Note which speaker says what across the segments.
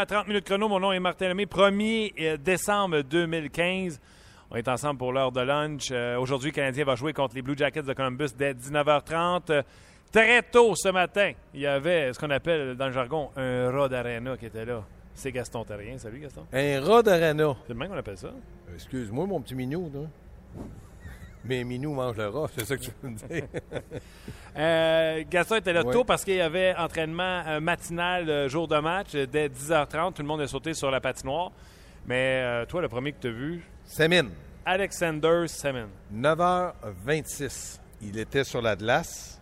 Speaker 1: À 30 minutes chrono. Mon nom est Martin Lemay. 1er euh, décembre 2015. On est ensemble pour l'heure de lunch. Euh, Aujourd'hui, le Canadien va jouer contre les Blue Jackets de Columbus dès 19h30. Euh, Très tôt ce matin, il y avait ce qu'on appelle dans le jargon un rat d'arena qui était là. C'est Gaston Terrien. Salut Gaston.
Speaker 2: Un rat d'arena.
Speaker 1: C'est le même qu'on appelle ça.
Speaker 2: Excuse-moi, mon petit minou. Là. Mais minou mange le rat, c'est ça que tu veux me dire.
Speaker 1: Euh, Gaston était là
Speaker 2: Ouais.
Speaker 1: tôt parce qu'il y avait entraînement euh, matinal euh, jour de match dès 10h30. Tout le monde est sauté sur la patinoire. Mais euh, toi, le premier que tu as vu,
Speaker 2: Sémine,
Speaker 1: Alexander Semin.
Speaker 2: 9h26. Il était sur la glace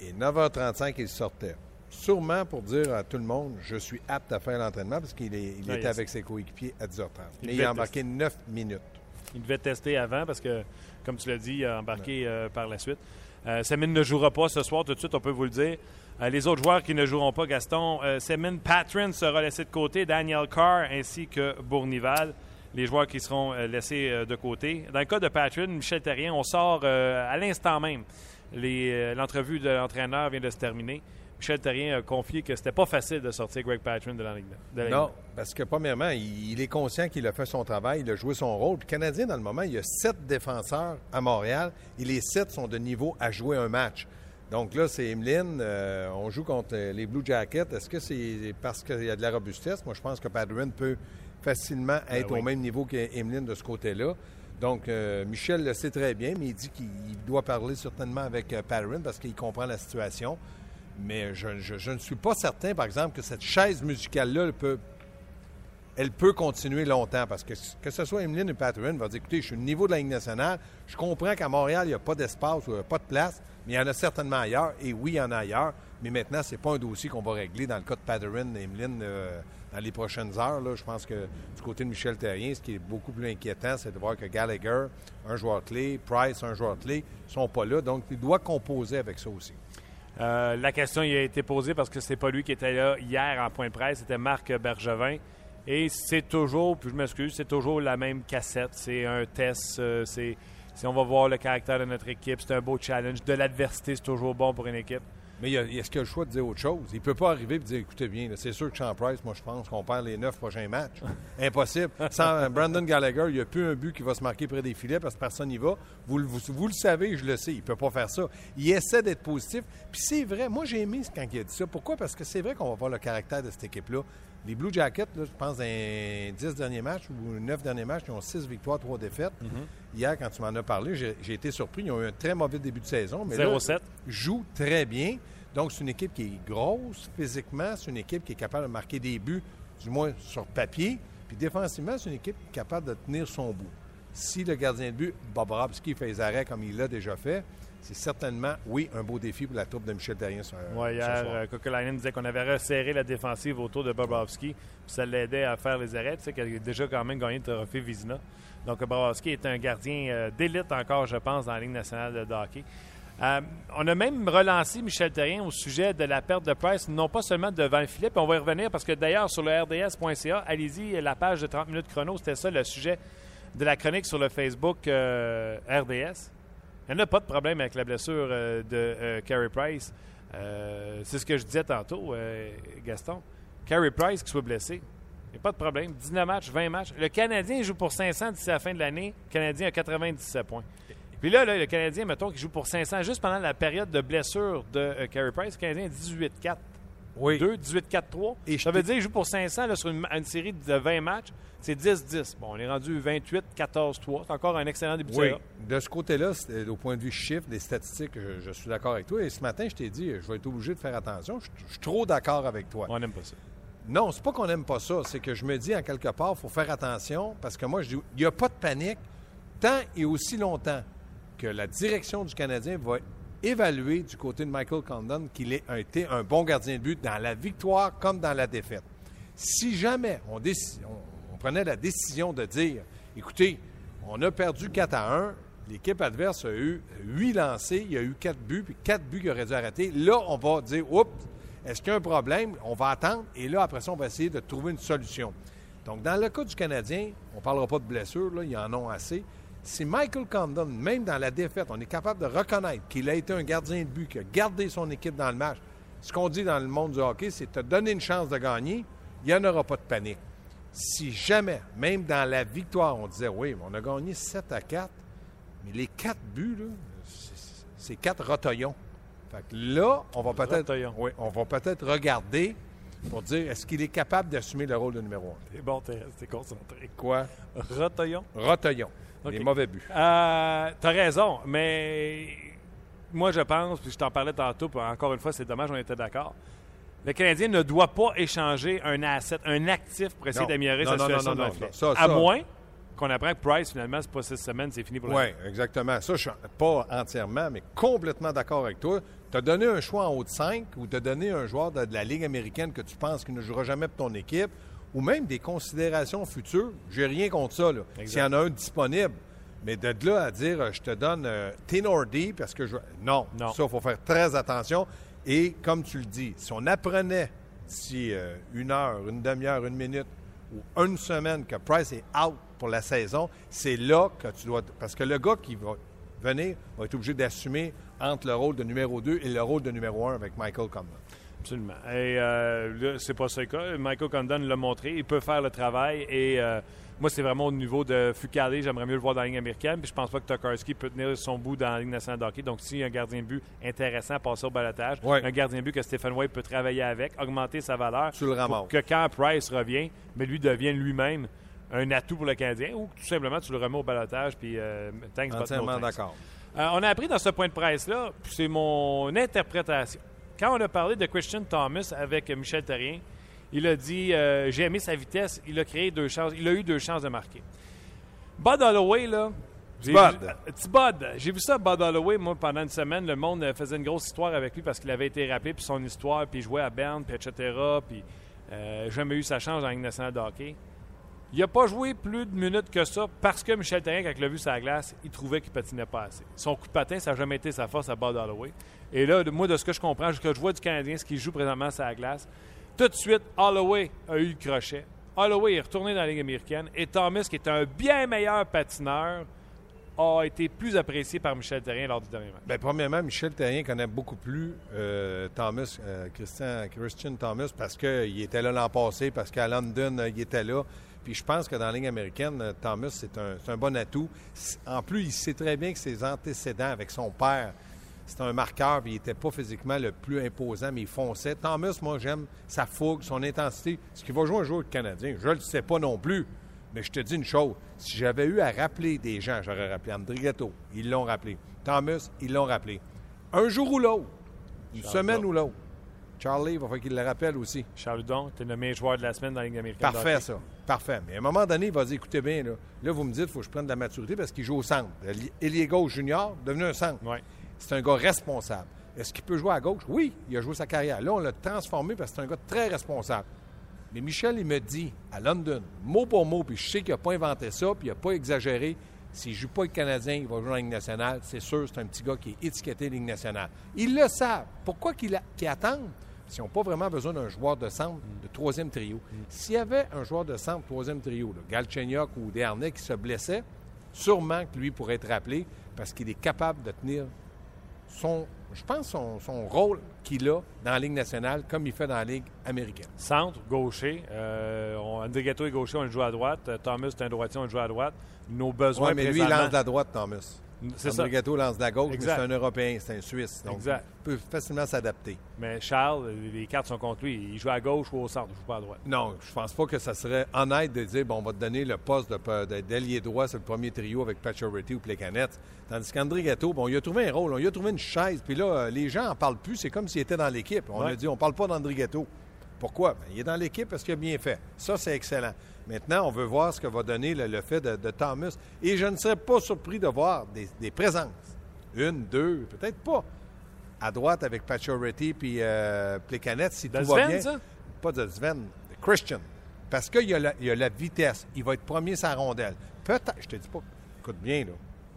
Speaker 2: et 9h35, il sortait. Sûrement pour dire à tout le monde, je suis apte à faire l'entraînement parce qu'il est- il
Speaker 1: Ah,
Speaker 2: était avec ses coéquipiers à 10h30.
Speaker 1: Il
Speaker 2: Mais il a embarqué 9 minutes.
Speaker 1: Il devait tester avant parce que, comme tu l'as dit, il a embarqué euh, par la suite. Euh, Semin ne jouera pas ce soir, tout de suite, on peut vous le dire. Euh, les autres joueurs qui ne joueront pas, Gaston, Semin Patron sera laissé de côté, Daniel Carr ainsi que Bournival, les joueurs qui seront laissés de côté. Dans le cas de Patron, Michel Terrien, on sort à l'instant même. L'entrevue de l'entraîneur vient de se terminer. Michel Terrien a confié que c'était pas facile de sortir Greg Patron de la Ligue. de la Ligue.
Speaker 2: Non, parce que premièrement, il, il est conscient qu'il a fait son travail, il a joué son rôle. Le Canadien, dans le moment, il y a sept défenseurs à Montréal et les sept sont de niveau à jouer un match. Donc là, c'est Emeline. euh, on joue contre les Blue Jackets. Est-ce que c'est parce qu'il y a de la robustesse? Moi, je pense que Padron peut facilement être
Speaker 1: oui.
Speaker 2: au même niveau qu'Emeline de ce côté-là. Donc, euh, Michel le sait très bien, mais il dit qu'il doit parler certainement avec euh, Padron parce qu'il comprend la situation. Mais je, ne suis pas certain, par exemple, que cette chaise musicale-là elle peut, elle peut continuer longtemps parce que que ce soit Emeline ou Patterson va dire écoutez, je suis au niveau de la Ligue nationale, je comprends qu'à Montréal, il n'y a pas d'espace ou il n'y a pas de place, mais il y en a certainement ailleurs, et oui, il y en a ailleurs, mais maintenant, ce n'est pas un dossier qu'on va régler dans le cas de Patterson et Emeline euh, dans les prochaines heures. là. Je pense que du côté de Michel Terrien, ce qui est beaucoup plus inquiétant, c'est de voir que Gallagher, un joueur clé, Price, un joueur clé, ne sont pas là, donc il doit composer avec ça aussi.
Speaker 1: Euh, la question il a été posée parce que c'est pas lui qui était là hier en point de presse, c'était Marc Bergevin. Et c'est toujours, puis je m'excuse, c'est toujours la même cassette. C'est un test, euh, c'est- on va voir le caractère de notre équipe, c'est un beau challenge. De l'adversité, c'est toujours bon pour une équipe.
Speaker 2: Mais il y a- est-ce qu'il a le choix de dire autre chose? Il ne peut pas arriver et dire écoutez bien, c'est sûr que Sean Price, moi je pense qu'on perd les neuf prochains matchs. Impossible. Sans euh, Brandon Gallagher, il n'y a plus un but qui va se marquer près des filets parce que personne n'y va. Vous, le- vous, vous le savez, je le sais, il ne peut pas faire ça. Il essaie d'être positif. Puis c'est vrai, moi j'ai aimé quand il a dit ça. Pourquoi? Parce que c'est vrai qu'on va voir le caractère de cette équipe-là. Les Blue Jackets, là, je pense, dans les 10 derniers matchs ou 9 derniers matchs, ils ont 6 victoires, 3 défaites. Hier, quand tu m'en as parlé, j'ai été surpris. Ils ont eu un très mauvais début de saison. Mais là,
Speaker 1: 0-7.
Speaker 2: joue très bien. Donc, c'est une équipe qui est grosse physiquement. C'est une équipe qui est capable de marquer des buts, du moins sur papier. Puis défensivement, c'est une équipe capable de tenir son bout. Si le gardien de but, Bobrovski, fait les arrêts comme il l'a déjà fait, c'est certainement, oui, un beau défi pour la troupe de Michel Terrien ce
Speaker 1: hier, euh, Kokolainen disait qu'on avait resserré la défensive autour de Bobrovski, puis ça l'aidait à faire les arrêts. Tu sais qu'il a déjà quand même gagné le trophée Vizina. Donc, Bobrovski est un gardien euh, d'élite encore, je pense, dans la Ligue nationale de hockey. Euh, on a même relancé Michel Terrien au sujet de la perte de Price, non pas seulement devant le filet, puis on va y revenir parce que d'ailleurs, sur le RDS.ca, allez-y, la page de 30 minutes chrono, c'était ça le sujet de la chronique sur le Facebook euh, RDS. Il n'y en a pas de problème avec la blessure euh, de euh, Carey Price. Euh, c'est ce que je disais tantôt, euh, Gaston. Carey Price qui soit blessé, il n'y a pas de problème. 19 matchs, 20 matchs. Le Canadien joue pour 500 d'ici la fin de l'année. Le Canadien a 97 points. Puis là, le Canadien, mettons, qui joue pour 500 juste pendant la période de blessure de Carey Price, le Canadien a 18-4.
Speaker 2: Oui.
Speaker 1: 2, 18-4-3.
Speaker 2: Et
Speaker 1: Ça veut dire, il joue pour 500 là, sur une, une série de 20 matchs, c'est 10-10. Bon, on est rendu 28-14-3. C'est encore un excellent début de
Speaker 2: Oui,
Speaker 1: saison.
Speaker 2: de ce côté-là, c'est- au point de vue chiffre, des statistiques, je, je suis d'accord avec toi. Et ce matin, je t'ai dit, je vais être obligé de faire attention. Je, je suis trop d'accord avec toi.
Speaker 1: On n'aime pas ça.
Speaker 2: Non, c'est pas qu'on n'aime pas ça. C'est que je me dis, en quelque part, il faut faire attention parce que moi, je dis, il n'y a pas de panique tant et aussi longtemps que la direction du Canadien va évaluer du côté de Michael Condon qu'il ait- été un bon gardien de but dans la victoire comme dans la défaite. Si jamais on prenait la décision de dire, écoutez, on a perdu 4 à 1, l'équipe adverse a eu 8 lancés, il y a eu 4 buts, puis 4 buts qu'il aurait dû arrêter, là, on va dire, oups, est-ce qu'il y a un problème? On va attendre, et là, après ça, on va essayer de trouver une solution. Donc, dans le cas du Canadien, on ne parlera pas de blessures, là, ils en ont assez. Si Michael Condon, même dans la défaite, on est capable de reconnaître qu'il a été un gardien de but, qu'il a gardé son équipe dans le match, ce qu'on dit dans le monde du hockey, c'est te donner une chance de gagner, il n'y en aura pas de panique. Si jamais, même dans la victoire, on disait, oui, on a gagné 7 à 4, mais les 4 buts, là, c'est- 4 rotoyons. Fait que là, on va peut-être oui, on va peut-être regarder pour dire est-ce qu'il est capable d'assumer le rôle de numéro 1.
Speaker 1: C'est bon, t'es t'es concentré.
Speaker 2: Quoi?
Speaker 1: Rotoyon.
Speaker 2: Rotoyons.
Speaker 1: OK.
Speaker 2: Les mauvais buts.
Speaker 1: Euh, T'as raison, mais moi, je pense, puis je t'en parlais tantôt, puis encore une fois, c'est dommage, on était d'accord. Le Canadien ne doit pas échanger un asset, un actif pour essayer d'améliorer sa
Speaker 2: non,
Speaker 1: situation
Speaker 2: non, non, non. Ça,
Speaker 1: À
Speaker 2: ça-
Speaker 1: moins qu'on apprend que Price, finalement, c'est pas six semaines, c'est fini pour la
Speaker 2: Oui, exactement. Ça, je suis pas entièrement, mais complètement d'accord avec toi. Tu as donné un choix en haut de 5 ou tu as donné un joueur de, de la Ligue américaine que tu penses qu'il ne jouera jamais pour ton équipe ou même des considérations futures. J'ai rien contre ça. S'il y en a un disponible. Mais de là à dire euh, je te donne euh, Tenordi parce que je. Non,
Speaker 1: Non.
Speaker 2: ça, il faut faire très attention. Et comme tu le dis, si on apprenait si euh, une heure, une demi-heure, une minute ou une semaine que Price est out pour la saison, c'est là que tu dois. Parce que le gars qui va venir va être obligé d'assumer entre le rôle de numéro 2 et le rôle de numéro 1 avec Michael Condon.
Speaker 1: Absolument. Et euh, là, c'est pas ça le cas. Michael Condon l'a montré. Il peut faire le travail. Et euh, moi, c'est vraiment au niveau de Fucale. J'aimerais mieux le voir dans la ligne américaine. Puis je pense pas que Tokarski peut tenir son bout dans la Ligue nationale de hockey. Donc, s'il y a un gardien de but intéressant à passer au balotage,
Speaker 2: Ouais.
Speaker 1: un gardien de but que Stephen White peut travailler avec, augmenter sa valeur,
Speaker 2: Tu le
Speaker 1: pour que quand Price revient, mais lui devienne lui-même un atout pour le Canadien, ou tout simplement tu le remets au balotage. Puis, euh, thanks, no
Speaker 2: Entièrement
Speaker 1: thanks.
Speaker 2: d'accord.
Speaker 1: Euh, on a appris dans ce point de presse-là, puis c'est mon interprétation. Quand on a parlé de Christian Thomas avec Michel Terrien, il a dit euh, J'ai aimé sa vitesse, il a créé deux chances, il a eu deux chances de marquer. Bud Holloway, là.
Speaker 2: Bud.
Speaker 1: J'ai vu ça, Bud Holloway, moi, pendant une semaine. Le monde euh, faisait une grosse histoire avec lui parce qu'il avait été rappelé, puis son histoire, puis il jouait à Berne, puis etc. Puis euh, jamais eu sa chance dans la Ligue nationale de hockey. Il n'a pas joué plus de minutes que ça parce que Michel Terrien, quand il l'a vu sur la glace, il trouvait qu'il patinait pas assez. Son coup de patin, ça n'a jamais été sa force à Bud Holloway. Et là, moi, de ce que je comprends, ce que je vois du Canadien, ce qu'il joue présentement sur la glace, tout de suite, Holloway a eu le crochet. Holloway est retourné dans la Ligue américaine et Thomas, qui est un bien meilleur patineur, a été plus apprécié par Michel Terrien lors du dernier match.
Speaker 2: Bien, premièrement, Michel Terrien connaît beaucoup plus euh, Thomas, euh, Christian, Christian Thomas, parce qu'il était là l'an passé, parce qu'à London, euh, il était là. Puis je pense que dans la ligne américaine, euh, Thomas, c'est un, bon atout. En plus, il sait très bien que ses antécédents avec son père, c'est un marqueur, puis il n'était pas physiquement le plus imposant, mais il fonçait. Thomas, moi, j'aime sa fougue, son intensité. Ce qu'il va jouer un jour canadien, je ne le sais pas non plus. Mais je te dis une chose, si j'avais eu à rappeler des gens, j'aurais rappelé André ils l'ont rappelé. Thomas, ils l'ont rappelé. Un jour ou l'autre, une semaine ou l'autre. Charlie, il va falloir qu'il le rappelle aussi.
Speaker 1: Charles Hudon, tu es le meilleur joueur de la semaine dans la Ligue américaine.
Speaker 2: Parfait, ça. Parfait. Mais à un moment donné, il va dire, écoutez bien, là, là vous me dites, il faut que je prenne de la maturité parce qu'il joue au centre. Elie gauche junior, devenu un centre.
Speaker 1: Ouais.
Speaker 2: C'est un gars responsable. Est-ce qu'il peut jouer à gauche? Oui, il a joué sa carrière. Là, on l'a transformé parce que c'est un gars très responsable. Mais Michel, il me dit à London, mot pour mot, puis je sais qu'il n'a pas inventé ça, puis il n'a pas exagéré. S'il ne joue pas le Canadien, il va jouer en Ligue nationale. C'est sûr, c'est un petit gars qui est étiqueté Ligue nationale. Ils le savent. Pourquoi qu'ils qu'ils attendent? S'ils n'ont pas vraiment besoin d'un joueur de centre de troisième trio. S'il y avait un joueur de centre troisième trio, là, Galchenyuk ou Desharnais qui se blessait, sûrement que lui pourrait être rappelé parce qu'il est capable de tenir son, je pense, son, son rôle qu'il a dans la Ligue nationale comme il fait dans la Ligue américaine.
Speaker 1: Centre, gaucher. Euh, on, André Gatto est gaucher, on le joue à droite. Euh, Thomas est un droitier, on le joue à droite. Nos besoins
Speaker 2: Oui, mais lui, il lance de la droite, Thomas.
Speaker 1: C'est ça.
Speaker 2: Andrigato lance de la gauche, mais c'est un Européen, c'est un Suisse. Donc,
Speaker 1: Exact.
Speaker 2: il peut facilement s'adapter.
Speaker 1: Mais Charles, les cartes sont contre lui. Il joue à gauche ou au centre, il joue pas à droite.
Speaker 2: Non, je pense pas que ça serait honnête de dire bon, on va te donner le poste de- de- d'ailier droit sur le premier trio avec Pacioretty ou Plekanec. Tandis qu'André Gâteau, bon, il a trouvé un rôle, on lui a trouvé une chaise, puis là, euh, les gens en parlent plus, c'est comme s'il était dans l'équipe. On
Speaker 1: Ouais.
Speaker 2: a dit on parle pas d'André Gâteau. Pourquoi? Ben, il est dans l'équipe parce qu'il a bien fait. Ça, c'est excellent. Maintenant, on veut voir ce que va donner le, le fait de, de Thomas. Et je ne serais pas surpris de voir des, des présences. Une, deux, peut-être pas. À droite avec Pacioretty puis euh, si
Speaker 1: De
Speaker 2: tout va
Speaker 1: Sven,
Speaker 2: bien.
Speaker 1: ça?
Speaker 2: Pas de Sven, de Christian. Parce qu'il y, a la- il y a la vitesse. Il va être premier sa rondelle. Peut-être, je te dis pas, écoute bien, là.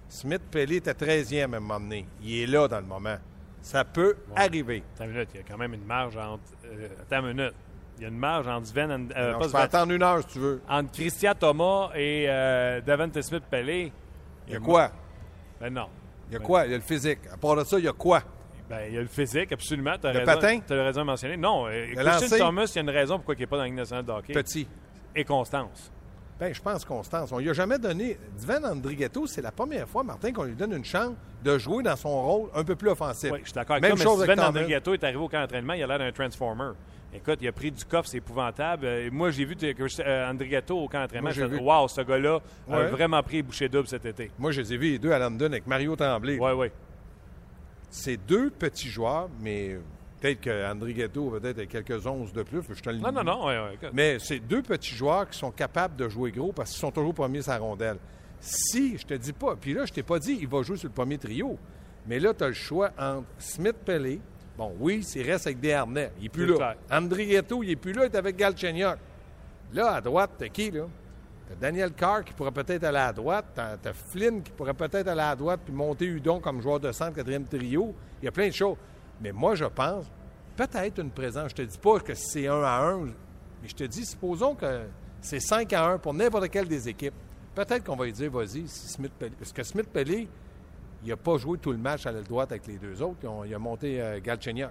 Speaker 2: Smith Pelé était 13e à un moment donné. Il est là dans le moment. Ça peut arriver.
Speaker 1: Attends une minute, il y a quand même une marge entre. euh, attends une minute. Il y a une marge entre Sven. and- euh,
Speaker 2: Alors,
Speaker 1: pas
Speaker 2: je peux
Speaker 1: Sven,
Speaker 2: attendre une heure si tu veux.
Speaker 1: entre Christian Thomas et euh, Davante Smith Pelé.
Speaker 2: Il y a quoi?
Speaker 1: Ben non.
Speaker 2: Il y a quoi? Il y a le physique. À part de ça, il y a quoi?
Speaker 1: Ben, il y a le physique, absolument. As
Speaker 2: Le
Speaker 1: raison.
Speaker 2: patin?
Speaker 1: Tu as raison de mentionner. Non, euh, Christian? Thomas, il y a une raison pourquoi il n'est pas dans la Ligue nationale de hockey.
Speaker 2: Petit.
Speaker 1: Et Constance.
Speaker 2: Ben, je pense Constance. On lui a jamais donné. Divan Andrighetto, c'est la première fois, Martin, qu'on lui donne une chance de jouer dans son rôle un peu plus offensif.
Speaker 1: Oui, je suis d'accord avec
Speaker 2: Même
Speaker 1: toi,
Speaker 2: chose
Speaker 1: mais
Speaker 2: avec
Speaker 1: Sven
Speaker 2: Thomas.
Speaker 1: Andrigato est arrivé au camp d'entraînement, il a l'air d'un transformer. Écoute, il a pris du coffre, c'est épouvantable. Euh, moi, j'ai vu euh, Andrigato au camp d'entraînement. Fait,
Speaker 2: vu.
Speaker 1: Wow, ce gars-là a vraiment pris boucher double cet été.
Speaker 2: Moi, je les ai vus les deux à London avec Mario Tremblay.
Speaker 1: Oui, oui.
Speaker 2: C'est deux petits joueurs, mais peut-être qu'André Ghetto peut-être quelques onces de plus. Je te le
Speaker 1: Non, non, non. ouais, ouais, écoute.
Speaker 2: Mais c'est deux petits joueurs qui sont capables de jouer gros parce qu'ils sont toujours premiers sur la rondelle. Si, je te dis pas, puis là, je t'ai pas dit, il va jouer sur le premier trio. Mais là, tu as le choix entre Smith Pelé. Bon, oui, il reste avec des harnais. Il n'est plus là. Ghetto, il n'est plus là, il est avec Galchenyuk. Là, à droite, t'as qui, là? T'as Daniel Carr qui pourrait peut-être aller à droite. T'as, t'as Flynn qui pourrait peut-être aller à droite puis monter Udon comme joueur de centre, quatrième trio. Il y a plein de choses. Mais moi, je pense, peut-être une présence. Je te dis pas que c'est un à un, mais je te dis, supposons que c'est 5 à 1 pour n'importe quelle des équipes. Peut-être qu'on va lui dire, vas-y, si Smith Pelé. Parce que Smith Pelé, il n'a pas joué tout le match à la droite avec les deux autres. Il a monté euh, Galchenyuk.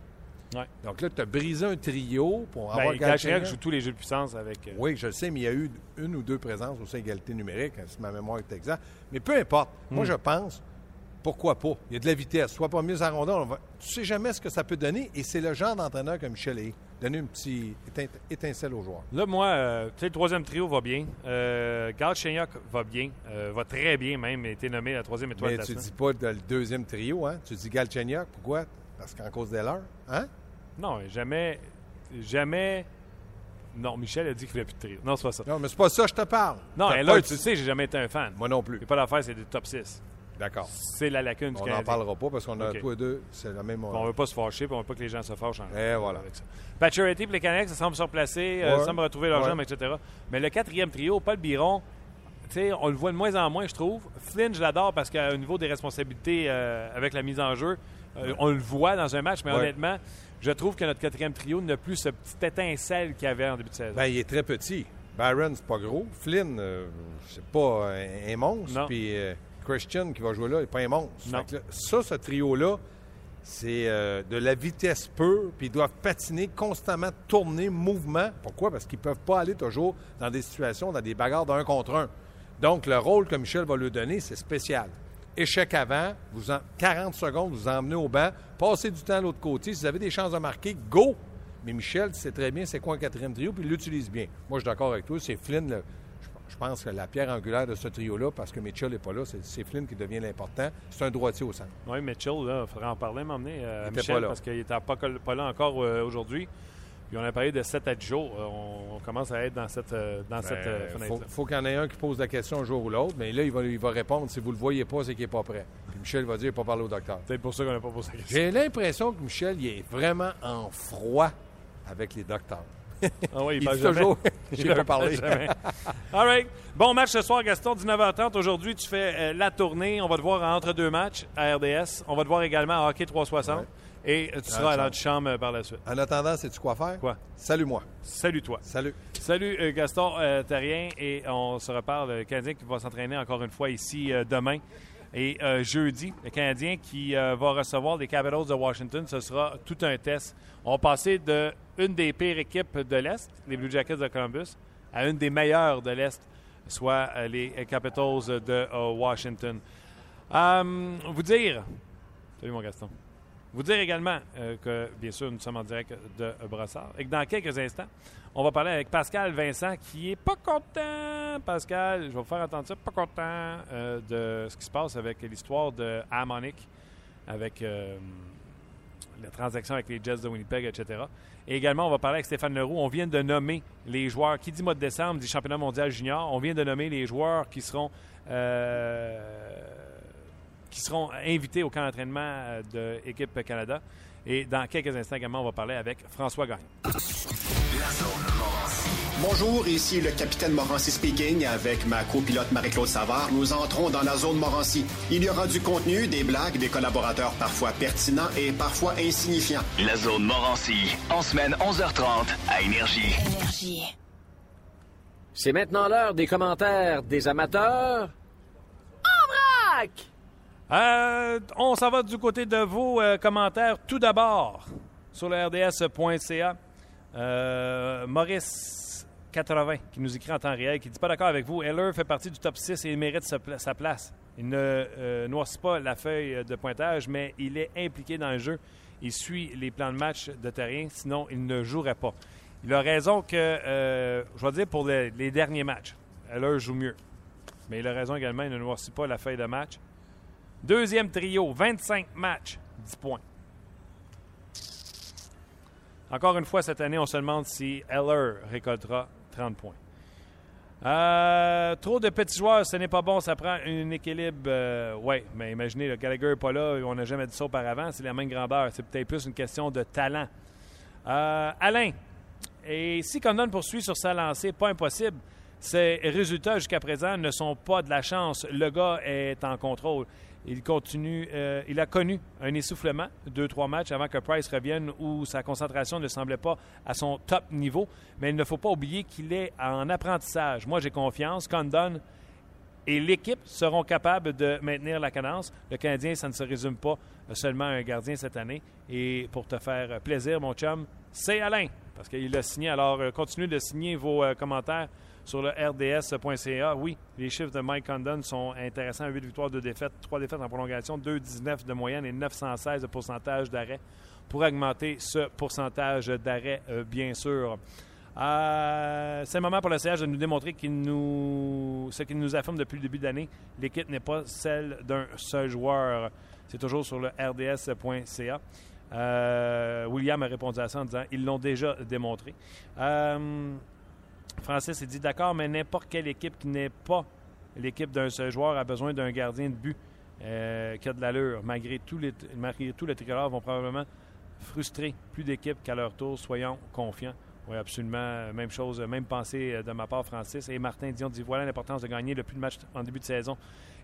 Speaker 1: Ouais.
Speaker 2: Donc là, tu as brisé un trio pour avoir
Speaker 1: Ben, Galchenyuk
Speaker 2: Galchenyuk.
Speaker 1: joue tous les jeux de puissance avec. euh,
Speaker 2: Oui, je le sais, mais il y a eu une ou deux présences aussi à égalité numérique, hein, si ma mémoire est exacte. Mais peu importe. Moi,
Speaker 1: Hmm.
Speaker 2: je pense, pourquoi pas? Il y a de la vitesse. Soit pas mieux à rondelle, on va... tu sais jamais ce que ça peut donner, et c'est le genre d'entraîneur que Michel est. Donner une petite étincelle aux joueurs.
Speaker 1: Là, moi, euh, tu sais, le troisième trio va bien. Euh, Galchenyuk va bien. euh, va très bien même. Il a été nommé la troisième étoile
Speaker 2: Mais
Speaker 1: de la
Speaker 2: tu
Speaker 1: semaine.
Speaker 2: dis pas de- le deuxième trio, hein? Tu dis Galchenyuk, pourquoi? Parce qu'en cause de l'heure, hein?
Speaker 1: Non, jamais. Jamais. Non, Michel a dit qu'il ne voulait plus de trio. Non, c'est pas ça.
Speaker 2: Non, mais c'est pas ça je te parle.
Speaker 1: Non, et là, tu le sais, j'ai jamais été un fan.
Speaker 2: Moi non plus.
Speaker 1: A pas d'affaire, c'est des top 6.
Speaker 2: D'accord.
Speaker 1: C'est la lacune du
Speaker 2: On n'en
Speaker 1: Canadien.
Speaker 2: parlera pas parce qu'on a tous les deux, c'est la même...
Speaker 1: On ne veut pas se fâcher, puis on ne veut pas que les gens se fâchent en
Speaker 2: Et voilà.
Speaker 1: avec ça. Pacioretty et les Canucks, ça semble se replacer, euh,
Speaker 2: Ouais.
Speaker 1: semble retrouver leur
Speaker 2: Ouais.
Speaker 1: jambe, etc. Mais le quatrième trio, Paul Biron, tu sais, on le voit de moins en moins, je trouve. Flynn, je l'adore parce qu'au niveau des responsabilités euh, avec la mise en jeu, euh, on le voit dans un match, mais
Speaker 2: Ouais.
Speaker 1: honnêtement, je trouve que notre quatrième trio n'a plus ce petit étincelle qu'il y avait en début de saison.
Speaker 2: Ben, il est très petit. Byron, c'est pas gros. Flynn, euh, c'est pas un, un monstre. Puis euh, Christian, qui va jouer là, il n'est pas un monstre.
Speaker 1: Non.
Speaker 2: Là, ça, ce trio-là, c'est euh, de la vitesse pure, puis ils doivent patiner constamment, tourner, mouvement. Pourquoi? Parce qu'ils ne peuvent pas aller toujours dans des situations, dans des bagarres d'un contre un. Donc, le rôle que Michel va lui donner, c'est spécial. Échec avant, vous en, 40 secondes, vous emmenez au banc, passez du temps à l'autre côté. Si vous avez des chances de marquer, go! Mais Michel, sais très bien c'est quoi un quatrième trio, puis il l'utilise bien. Moi, je suis d'accord avec toi, c'est Flynn, le- je- pense que la pierre angulaire de ce trio-là, parce que Mitchell n'est pas là, c'est- Flynn qui devient l'important. C'est un droitier au centre.
Speaker 1: Oui, Mitchell, il faudrait en parler, m'emmener euh,
Speaker 2: Il
Speaker 1: à Michel,
Speaker 2: pas là.
Speaker 1: parce qu'il n'était pas, là encore euh, aujourd'hui. Puis on a parlé de 7 à 10 jours. Euh, on, on commence à être dans cette, euh, dans cette
Speaker 2: Il
Speaker 1: fenêtre
Speaker 2: faut, faut qu'il y en ait un qui pose la question un jour ou l'autre, mais là, il va, il va répondre si vous le voyez pas, c'est qu'il n'est pas prêt. Puis Michel va dire il pas parlé au docteur.
Speaker 1: C'est pour ça qu'on n'a pas posé la question.
Speaker 2: J'ai l'impression que Michel il est vraiment en froid avec les docteurs.
Speaker 1: Ah oui, il,
Speaker 2: Il
Speaker 1: parle
Speaker 2: dit
Speaker 1: jamais.
Speaker 2: toujours, j'ai pas parlé.
Speaker 1: All right. Bon match ce soir, Gaston, 19h30. Aujourd'hui, tu fais euh, la tournée. On va te voir entre deux matchs à RDS. On va te voir également à Hockey 360.
Speaker 2: Ouais.
Speaker 1: Et tu seras à l'antichambre euh, par la suite.
Speaker 2: En attendant, sais-tu quoi faire?
Speaker 1: Quoi?
Speaker 2: Salut-moi.
Speaker 1: Salut toi.
Speaker 2: Salut.
Speaker 1: Salut euh, Gaston euh, Terrien et on se reparle. Le Canadien qui va s'entraîner encore une fois ici demain. Et euh, jeudi, le Canadien qui euh, va recevoir les Capitals de Washington, ce sera tout un test. On va passer de une des pires équipes de l'Est, les Blue Jackets de Columbus, à une des meilleures de l'Est, soit euh, les Capitals de euh, Washington. Euh, vous dire, salut mon Gaston, vous dire également euh, que, bien sûr, nous sommes en direct de Brossard et que dans quelques instants, on va parler avec Pascal Vincent qui est pas content. Pascal, je vais vous faire entendre ça, pas content de ce qui se passe avec l'histoire de Harmonic, avec la transaction avec les Jets de Winnipeg, etc. Et également, on va parler avec Stéphane Leroux. On vient de nommer les joueurs. Qui dit mois de décembre dit championnat mondial junior. On vient de nommer les joueurs qui seront euh, qui seront invités au camp d'entraînement euh, de l'équipe Canada. Et dans quelques instants également, on va parler avec François Gagne.
Speaker 3: Bonjour, ici le capitaine Morancy speaking avec ma copilote Marie-Claude Savard. Nous entrons dans la zone Morancy. Il y aura du contenu, des blagues, des collaborateurs parfois pertinents et parfois insignifiants.
Speaker 4: La zone Morancy, en semaine 11h30 à Énergie. Énergie.
Speaker 5: C'est maintenant l'heure des commentaires des amateurs. En vrac!
Speaker 1: Euh, on s'en va du côté de vos euh, commentaires tout d'abord sur le rds.ca. Euh, Maurice 80 qui nous écrit en temps réel, qui dit pas d'accord avec vous. Heller fait partie du top 6 et il mérite sa place. Il ne euh, noircit pas la feuille de pointage, mais il est impliqué dans le jeu. Il suit les plans de match de terrain, sinon il ne jouerait pas. Il a raison que, euh, je vais dire pour les, derniers matchs, Heller joue mieux. Mais il a raison également, il ne noircit pas la feuille de match. Deuxième trio, 25 matchs, 10 points. Encore une fois, cette année, on se demande si Heller récoltera 30 points. Euh, trop de petits joueurs, ce n'est pas bon. Ça prend un équilibre. Euh, oui, mais imaginez, le Gallagher n'est pas là. On n'a jamais dit ça auparavant. C'est la même grandeur. C'est peut-être plus une question de talent. Euh, Alain, et si Condon poursuit sur sa lancée, pas impossible. Ses résultats jusqu'à présent ne sont pas de la chance. Le gars est en contrôle. Il continue, euh, il a connu un essoufflement, deux, trois matchs avant que Price revienne où sa concentration ne semblait pas à son top niveau. Mais il ne faut pas oublier qu'il est en apprentissage. Moi, j'ai confiance. Condon et l'équipe seront capables de maintenir la cadence. Le Canadien, ça ne se résume pas seulement à un gardien cette année. Et pour te faire plaisir, mon chum, c'est Alain, parce qu'il l'a signé. Alors, euh, continuez de signer vos euh, commentaires sur le rds.ca. Oui, les chiffres de Mike Condon sont intéressants. 8 victoires, 2 défaites, 3 défaites en prolongation, 2,19 de moyenne et 916 de pourcentage d'arrêt pour augmenter ce pourcentage d'arrêt, euh, bien sûr. Euh, c'est le moment pour le CH de nous démontrer nous, ce qu'il nous affirme depuis le début de l'année. L'équipe n'est pas celle d'un seul joueur. C'est toujours sur le rds.ca. Euh, William a répondu à ça en disant ils l'ont déjà démontré. Francis dit d'accord, mais n'importe quelle équipe qui n'est pas l'équipe d'un seul joueur a besoin d'un gardien de but euh, qui a de l'allure. Malgré tout, les, malgré tout, les tricolores vont probablement frustrer plus d'équipes qu'à leur tour. Soyons confiants. Oui, absolument. Même chose, même pensée euh, de ma part, Francis. Et Martin Dion dit voilà l'importance de gagner le plus de matchs en début de saison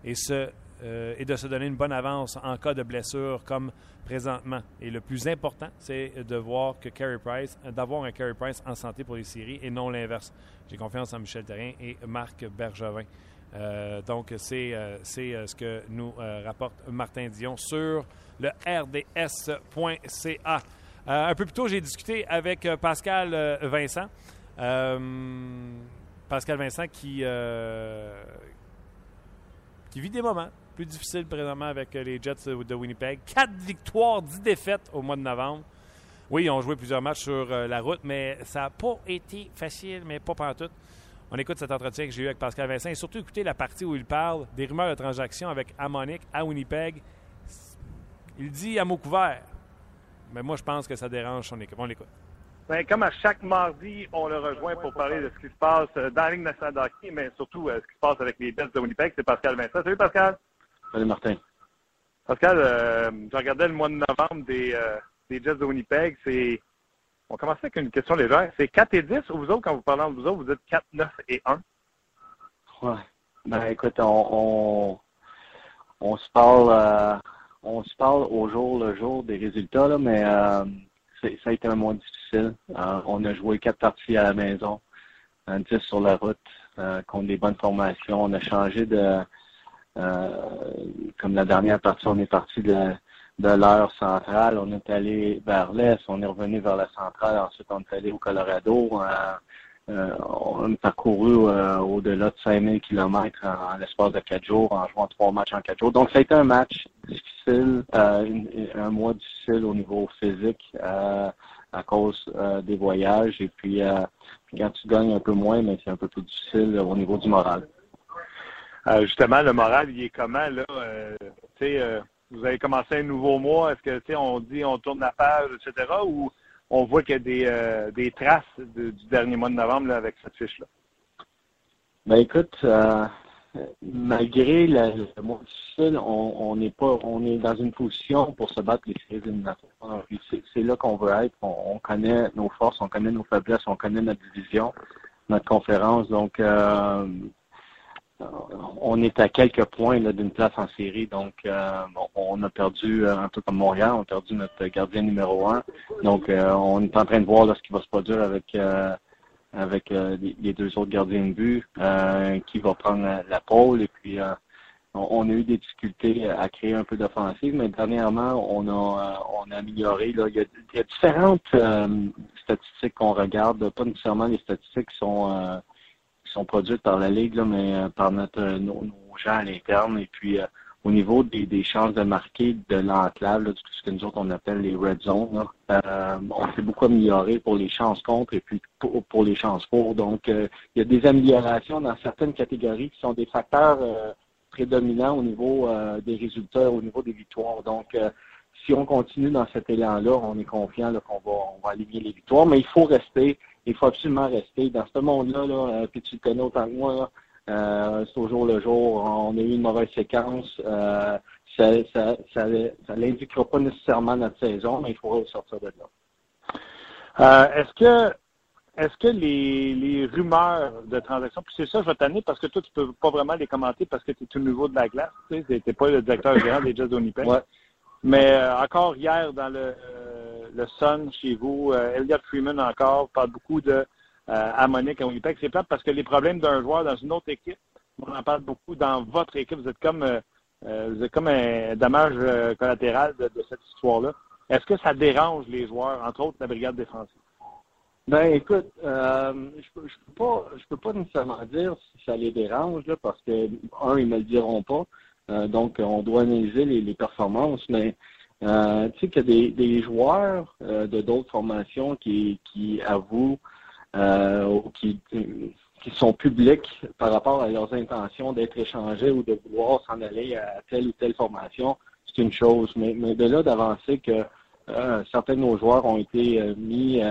Speaker 1: euh, et de se donner une bonne avance en cas de blessure comme présentement. Et le plus important, c'est de voir que Carey Price, d'avoir un Carey Price en santé pour les séries et non l'inverse. J'ai confiance en Michel Terrien et Marc Bergevin. Euh, donc, c'est ce que nous rapporte Martin Dion sur le rds.ca. Euh, un peu plus tôt, j'ai discuté avec euh, Pascal euh, Vincent. Pascal Vincent qui, qui vit des moments plus difficiles présentement avec les Jets de Winnipeg. Quatre victoires, dix défaites au mois de novembre. Oui, ils ont joué plusieurs matchs sur la route, mais ça n'a pas été facile, mais pas pendant tout. On écoute cet entretien que j'ai eu avec Pascal Vincent et surtout écouter la partie où il parle des rumeurs de transactions avec Amonic à Winnipeg. Il dit à mot couvert mais moi, je pense que ça dérange son équipe. On l'écoute.
Speaker 6: Bien, comme à chaque mardi, on le rejoint pour parler de ce qui se passe euh, dans la Ligue nationale d'hockey, mais surtout euh, ce qui se passe avec les Jets de Winnipeg. C'est Pascal Vincent. Salut, Pascal.
Speaker 7: Salut, Martin.
Speaker 6: Pascal, euh, je regardais le mois de novembre des, des Jets de Winnipeg. C'est On commence avec une question légère. C'est 4 et 10 ou vous autres, quand vous parlez de vous autres, vous êtes 4, 9 et 1?
Speaker 7: Ouais. Ben, écoute, on, on, on se parle on se parle au jour le jour des résultats, là, mais euh, ça a été un mois difficile. Euh, on a joué quatre parties à la maison, un 10 sur la route, euh, contre des bonnes formations. On a changé de comme la dernière partie, on est parti de, de l'heure centrale, on est allé vers l'est, on est revenu vers la centrale, ensuite on est allé au Colorado. On a parcouru au-delà de 5000 km en, l'espace de quatre jours, en jouant trois matchs en quatre jours. Donc, ça a été un match difficile, un mois difficile au niveau physique à cause des voyages. Et puis, quand tu gagnes un peu moins, mais c'est un peu plus difficile au niveau du moral.
Speaker 6: justement, le moral, il est comment là? vous avez commencé un nouveau mois. Est-ce que, on dit on tourne la page, etc., ou on voit qu'il y a des, euh, des traces du dernier mois de novembre avec cette fiche-là?
Speaker 7: Ben écoute, euh, malgré le, mois difficile, on, n'est pas, on est dans une position pour se battre les séries éliminatoires. C'est là qu'on veut être. On, connaît nos forces, on connaît nos faiblesses, on connaît notre division, notre conférence. Donc, euh, on est à quelques points d'une place en série. Donc, euh, on a perdu, euh, un peu comme Montréal, on a perdu notre gardien numéro un. Donc, euh, on est en train de voir ce qui va se produire avec avec les, deux autres gardiens de but, qui va prendre la, pôle. Et puis, on, a eu des difficultés à créer un peu d'offensive, mais dernièrement, on a, on a amélioré. Là. Il, y a, différentes statistiques qu'on regarde, pas nécessairement les statistiques sont sont produites par la Ligue, mais euh, par notre euh, nos, gens à l'interne. Et puis euh, au niveau des, chances de marquer de l'enclave, ce que nous autres on appelle les red zones, on s'est beaucoup amélioré pour les chances contre et puis pour, les chances pour. Donc, il y a des améliorations dans certaines catégories qui sont des facteurs prédominants au niveau des résultats, au niveau des victoires. Donc, si on continue dans cet élan-là, on est confiant qu'on va, on va aligner les victoires, mais il faut rester il faut absolument rester dans ce monde-là, là, euh, puis tu le connais autant que moi, euh, c'est au jour le jour. On a eu une mauvaise séquence. Euh, ça ça, ça, l'indiquera pas nécessairement notre saison, mais il faudra sortir de
Speaker 6: là. est-ce que est-ce que les, les rumeurs de transactions, puis c'est ça, je vais t'amener parce que toi, tu peux pas vraiment les commenter parce que tu es tout nouveau de la glace, tu sais, pas le directeur général des Jets d'Onipen. Ouais. Mais encore hier, dans le le Sun chez vous, euh, Elliot Freeman encore, parle beaucoup de euh, Harmonic à Winnipeg. C'est plate parce que les problèmes d'un joueur dans une autre équipe, on en parle beaucoup dans votre équipe. Vous êtes comme, euh, vous êtes comme un dommage collatéral de, cette histoire-là. Est-ce que ça dérange les joueurs, entre autres la brigade défensive?
Speaker 7: Ben écoute, euh, je, peux, peux pas je peux pas nécessairement dire si ça les dérange là, parce que un ils me le diront pas, donc on doit analyser les, les performances, mais euh, tu sais qu'il y a des, joueurs euh, de d'autres formations qui, qui avouent euh, ou qui, sont publics par rapport à leurs intentions d'être échangés ou de vouloir s'en aller à telle ou telle formation. C'est une chose. Mais, mais de là d'avancer que certains de nos joueurs ont été mis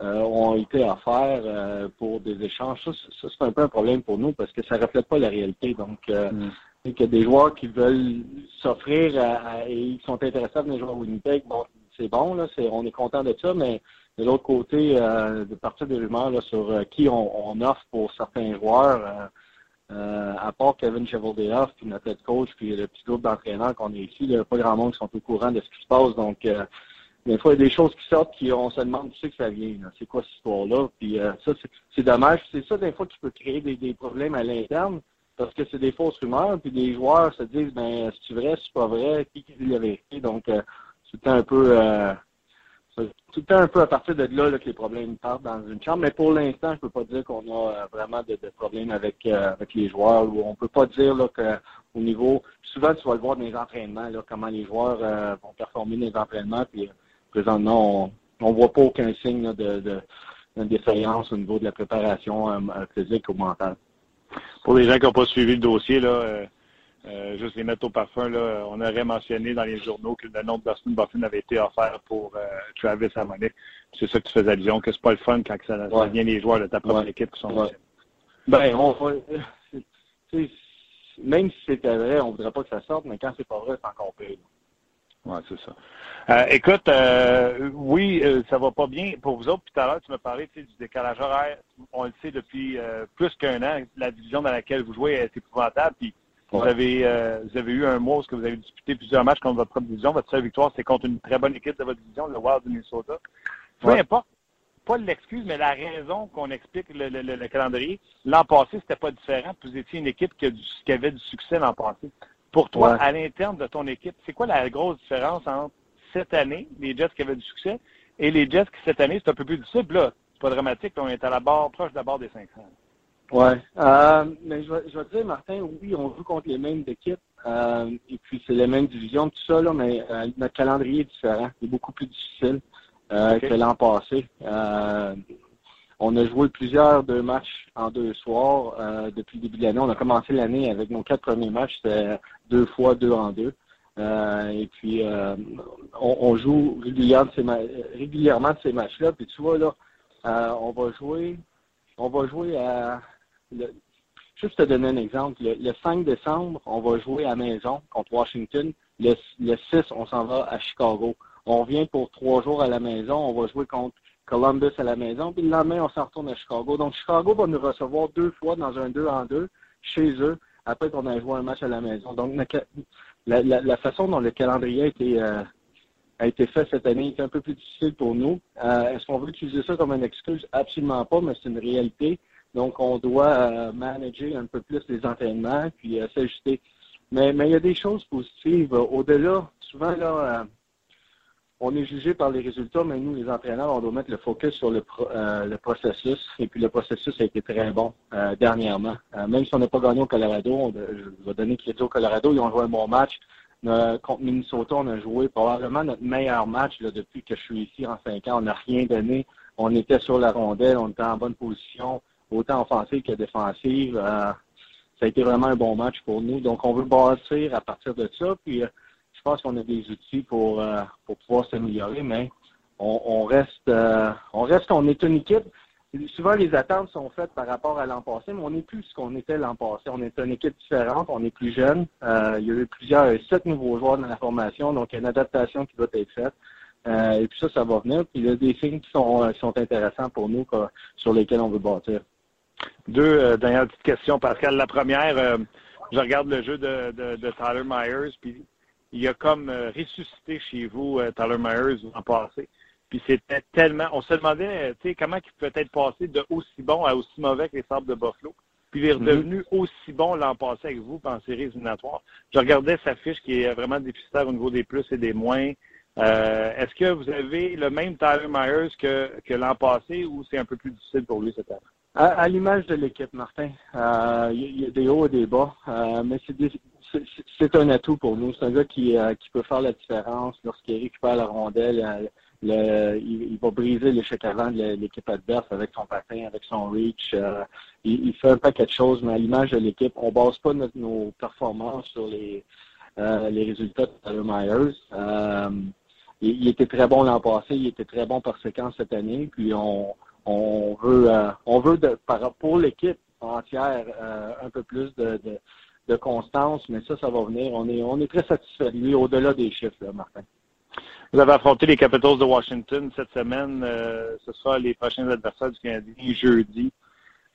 Speaker 7: ont été offerts pour des échanges, ça, c'est un peu un problème pour nous parce que ça reflète pas la réalité. Donc, mm qu'il y a des joueurs qui veulent s'offrir et ils sont intéressés à venir jouer à Winnipeg. Bon, c'est bon, on est content de ça, mais de l'autre côté, euh, de partir des rumeurs sur euh, qui on, offre pour certains joueurs, euh, à part Kevin Chevaldeoff, puis notre head coach, puis le petit groupe d'entraîneurs qu'on est ici, il n'y a pas grand monde qui sont au courant de ce qui se passe. Donc, des fois, il y a des choses qui sortent qui on se demande tu que ça vient. C'est quoi cette histoire-là? Puis ça, c'est dommage. C'est ça, des fois, qui peut créer des problèmes à l'interne parce que c'est des fausses rumeurs, puis les joueurs se disent ben c'est vrai, c'est pas vrai, qui dit la vérité? Donc euh, c'est un peu euh, un peu à partir de là, que les problèmes partent dans une chambre. Mais pour l'instant, je peux pas dire qu'on a euh, vraiment de, problèmes avec avec les joueurs ou on peut pas dire là qu'au niveau souvent tu vas le voir dans les entraînements, là, comment les joueurs vont performer dans les entraînements, puis présentement on, on voit pas aucun signe de, de défaillance au niveau de la préparation physique ou mentale.
Speaker 6: Pour les gens qui n'ont pas suivi le dossier, là, euh, euh, juste les mettre au parfum, là, on aurait mentionné dans les journaux que le nom de Dustin Buffin avait été offert pour euh, Travis Harmonic. C'est ça que tu faisais allusion, que c'est pas le fun quand ça, vient les joueurs de ta propre équipe qui sont ouais.
Speaker 7: Ben, on même si c'était vrai, on voudrait pas que ça sorte, mais quand c'est pas vrai, c'est encore pire.
Speaker 6: Oui, c'est ça. Euh, écoute, euh, oui, euh, ça va pas bien pour vous autres. Puis tout à l'heure, tu m'as parlé du décalage horaire. On le sait depuis plus qu'un an. La division dans laquelle vous jouez est épouvantable. Puis vous avez vous avez eu un mois où vous avez disputé plusieurs matchs contre votre propre division. Votre seule victoire, c'est contre une très bonne équipe de votre division, le Wild du Minnesota. Peu importe, pas l'excuse, mais la raison qu'on explique le, calendrier. L'an passé, c'était pas différent. Vous étiez une équipe qui, qui avait du succès l'an passé. Pour toi, à l'interne de ton équipe, c'est quoi la grosse différence entre cette année, les Jets qui avaient du succès, et les Jets qui, cette année, c'est un peu plus difficile? Là, c'est pas dramatique. On est à la barre, proche de la barre des 500.
Speaker 7: Ouais. Euh, mais je vais, je vais te dire, Martin, oui, on joue contre les mêmes équipes. Euh, et puis c'est les mêmes divisions, tout ça, là, mais euh, notre calendrier est différent. Il est beaucoup plus difficile euh, que l'an passé. On a joué plusieurs deux matchs en deux soirs euh, depuis le début de l'année. On a commencé l'année avec nos quatre premiers matchs, c'était deux fois deux en deux. Euh, et puis euh, on, joue régulièrement de ces, ces matchs-là. Puis tu vois là, on va jouer, on va jouer à le- juste te donner un exemple. Le, le 5 décembre, on va jouer à maison contre Washington. Le, le 6, on s'en va à Chicago. On revient pour trois jours à la maison. On va jouer contre Columbus à la maison. Puis le lendemain, on s'en retourne à Chicago. Donc, Chicago va nous recevoir deux fois dans un 2 en 2 chez eux après qu'on ait joué un match à la maison. Donc, la, façon dont le calendrier a été, euh, a été fait cette année est un peu plus difficile pour nous. Euh, Est-ce qu'on veut utiliser ça comme une excuse? Absolument pas, mais c'est une réalité. Donc, on doit euh, manager un peu plus les entraînements, puis s'ajuster. Mais, mais il y a des choses positives. Au-delà, souvent, là, on est jugé par les résultats, mais nous, les entraîneurs, on doit mettre le focus sur le, euh, processus. Et puis, le processus a été très bon euh, dernièrement. Euh, même si on n'a pas gagné au Colorado, on, je vais donner crédit au Colorado, ils ont joué un bon match. Contre Minnesota, on a joué probablement notre meilleur match depuis que je suis ici en cinq ans. On n'a rien donné. On était sur la rondelle, on était en bonne position, autant offensive que défensive. Ça a été vraiment un bon match pour nous. Donc, on veut bâtir à partir de ça. Puis, je pense qu'on a des outils pour, euh, pour pouvoir s'améliorer, mais on, on reste, euh, on reste qu'on est une équipe. Souvent, les attentes sont faites par rapport à l'an passé, mais on n'est plus ce qu'on était l'an passé. On est une équipe différente, on est plus jeune. Euh, il y a eu plusieurs, sept nouveaux joueurs dans la formation, donc il y a une adaptation qui doit être faite. Euh, et puis ça, ça va venir. Puis il y a des signes qui sont, euh, qui sont intéressants pour nous, sur lesquels on veut bâtir.
Speaker 6: Deux euh, dernières petites questions, Pascal. La première, euh, je regarde le jeu de, de, de Tyler Myers, puis il a comme euh, ressuscité chez vous euh, Tyler Myers l'an passé. Puis c'était tellement. On se demandait, euh, tu sais, comment il peut être passé de aussi bon à aussi mauvais que les Sables de Buffalo. Puis il est redevenu aussi bon l'an passé avec vous en séries éliminatoires. Je regardais sa fiche qui est vraiment déficitaire au niveau des plus et des moins. Euh, Est-ce que vous avez le même Tyler Myers que, que l'an passé ou c'est un peu plus difficile pour lui cette année?
Speaker 7: À, à l'image de l'équipe, Martin, euh, il y, a des hauts et des bas, euh, mais c'est des- c'est- un atout pour nous. C'est un gars qui, euh, qui peut faire la différence lorsqu'il récupère la rondelle. euh, il, va briser l'échec avant de l'équipe adverse avec son patin, avec son reach. euh, il, fait un paquet de choses, mais à l'image de l'équipe, on base pas notre- nos performances sur les, euh, les résultats de Tyler Myers. Il, était très bon l'an passé, il était très bon par séquence cette année, puis on, on veut, on veut de, pour l'équipe entière un peu plus de, de constance, mais ça, ça va venir. On est, on est très satisfait de lui au-delà des chiffres, là, Martin.
Speaker 6: Vous avez affronté les Capitals de Washington cette semaine. Euh, ce sera les prochains adversaires du Canadien jeudi.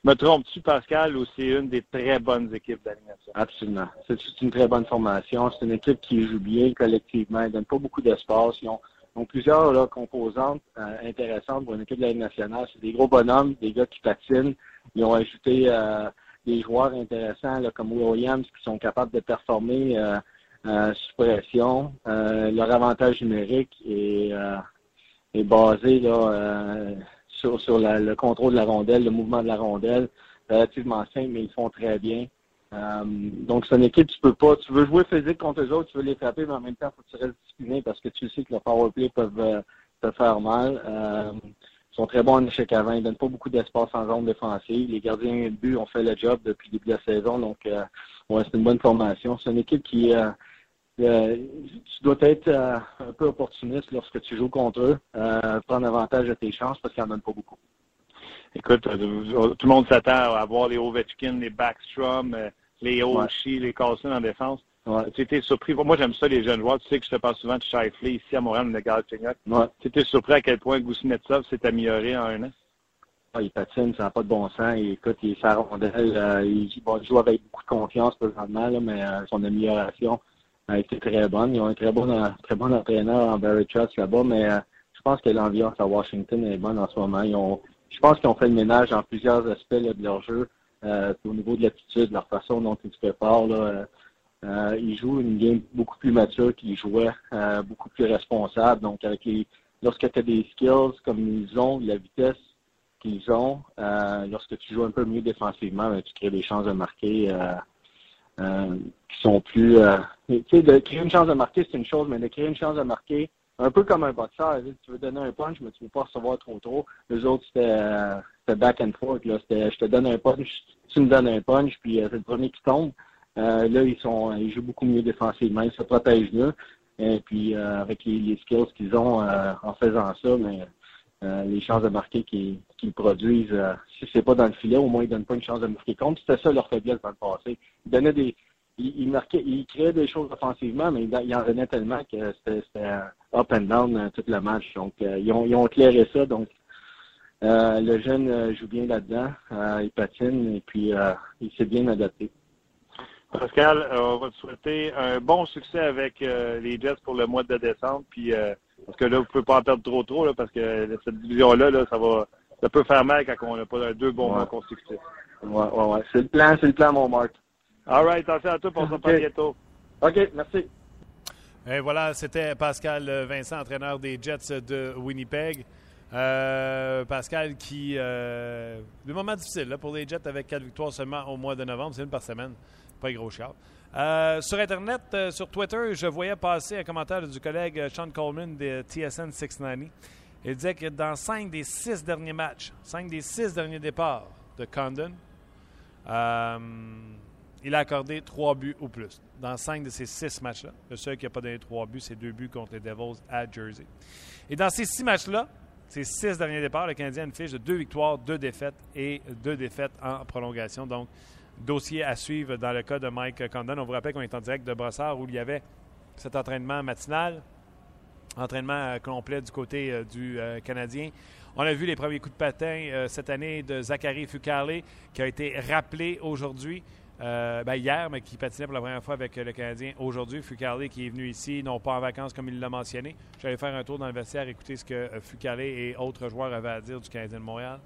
Speaker 6: Me trompes-tu, Pascal, ou c'est une des très bonnes équipes nationale?
Speaker 7: Absolument. C'est une très bonne formation. C'est une équipe qui joue bien collectivement. Ils donnent pas beaucoup d'espace. Ils ont, ils ont plusieurs là, composantes euh, intéressantes pour une équipe de la Ligue nationale. C'est des gros bonhommes, des gars qui patinent. Ils ont ajouté euh, des joueurs intéressants là, comme Williams qui sont capables de performer euh, euh, sous pression. Euh, leur avantage numérique est, est basé là, sur, sur le contrôle de la rondelle, le mouvement de la rondelle. Relativement simple, mais ils font très bien. Euh, donc, c'est une équipe, tu peux pas, tu veux jouer physique contre eux autres, tu veux les frapper, mais en même temps, il faut que tu restes discipliné parce que tu sais que le power play peuvent euh, te faire mal. Euh, sont très bons en échec avant, ils donnent pas beaucoup d'espace en zone défensive. Les gardiens de but ont fait le job depuis le début de la saison, donc euh, ouais, c'est une bonne formation. C'est une équipe qui euh, euh, tu dois être un peu opportuniste lorsque tu joues contre eux, prendre avantage de tes chances parce qu'ils n'en donnent pas beaucoup.
Speaker 6: Écoute, tout le monde s'attend à voir les Ovechkin, les Backstrom, les Oshie, les Carlson en défense.
Speaker 7: Ouais.
Speaker 6: Tu étais surpris. Moi, j'aime ça, les jeunes joueurs. Tu sais que je te parle souvent de Shifley ici à Montréal, le gars de
Speaker 7: Ouais.
Speaker 6: Tu étais surpris à quel point Gousinetsov s'est amélioré en un an?
Speaker 7: Ah, il patine, ça n'a pas de bon sens. Il, écoute, il est sa rondelle. euh, il, bon, il joue avec beaucoup de confiance présentement, là, mais euh, son amélioration a été très bonne. Ils ont un très bon, très bon entraîneur en Barry Trotz là-bas, mais euh, je pense que l'ambiance à Washington est bonne en ce moment. Ils ont, je pense qu'ils ont fait le ménage dans plusieurs aspects là, de leur jeu, au niveau de l'attitude, leur façon dont ils se préparent. Là, euh, ils jouent une game beaucoup plus mature qu'ils jouaient, euh, beaucoup plus responsable. Donc, avec les, lorsque tu as des skills comme ils ont, la vitesse qu'ils ont, euh, lorsque tu joues un peu mieux défensivement, ben, tu crées des chances de marquer euh, euh, qui sont plus. Tu sais, de créer une chance de marquer, c'est une chose, mais de créer une chance de marquer, un peu comme un boxeur, tu veux donner un punch, mais tu ne veux pas recevoir trop trop. Les autres, c'était back and forth. Là. Je te donne un punch, tu me donnes un punch, puis c'est le premier qui tombe. Là, ils sont ils jouent beaucoup mieux défensivement, ils se protègent mieux. Et puis avec les, skills qu'ils ont en faisant ça, mais les chances de marquer qu'ils produisent, si c'est pas dans le filet, au moins ils donnent pas une chance de marquer contre. C'était ça leur faiblesse dans le passé. Ils donnaient des. Ils, marquaient, ils créaient des choses offensivement, mais ils, en venaient tellement que c'était up and down tout le match. Donc ils, ont, ils ont éclairé ça. Donc le jeune joue bien là-dedans. il patine et puis il s'est bien adapté.
Speaker 6: Pascal, on va te souhaiter un bon succès avec les Jets pour le mois de décembre. Puis parce que là, vous ne pouvez pas en perdre trop trop, là, parce que cette division-là, là, ça va ça peut faire mal quand on n'a pas deux bons mois consécutifs.
Speaker 7: Ouais, ouais, ouais. C'est le plan, c'est le plan, mon Marc.
Speaker 6: All right, attention à toi, on se reparle bientôt.
Speaker 7: OK, merci.
Speaker 1: Et voilà, c'était Pascal Vincent, entraîneur des Jets de Winnipeg. Euh, Pascal qui. Euh, des moments difficiles pour les Jets avec quatre victoires seulement au mois de novembre. C'est une par semaine. Gros. Euh, sur Internet, euh, sur Twitter, je voyais passer un commentaire du collègue euh, Sean Coleman de TSN 690. Il disait que dans cinq des six derniers matchs, cinq des six derniers départs de Condon, il a accordé trois buts ou plus. Dans cinq de ces six matchs-là, le seul qui n'a pas donné trois buts, c'est deux buts contre les Devils à Jersey. Et dans ces six matchs-là, ces six derniers départs, le Canadien a une fiche de deux victoires, deux défaites et deux défaites en prolongation. Donc, dossier à suivre dans le cas de Mike Condon. On vous rappelle qu'on est en direct de Brossard où il y avait cet entraînement matinal, entraînement euh, complet du côté euh, du euh, Canadien. On a vu les premiers coups de patin cette année de Zachary Fucale qui a été rappelé aujourd'hui. Ben, hier, mais qui patinait pour la première fois avec le Canadien aujourd'hui. Fucale qui est venu ici, non pas en vacances comme il l'a mentionné. J'allais faire un tour dans le vestiaire, écouter ce que Fucale et autres joueurs avaient à dire du Canadien de Montréal.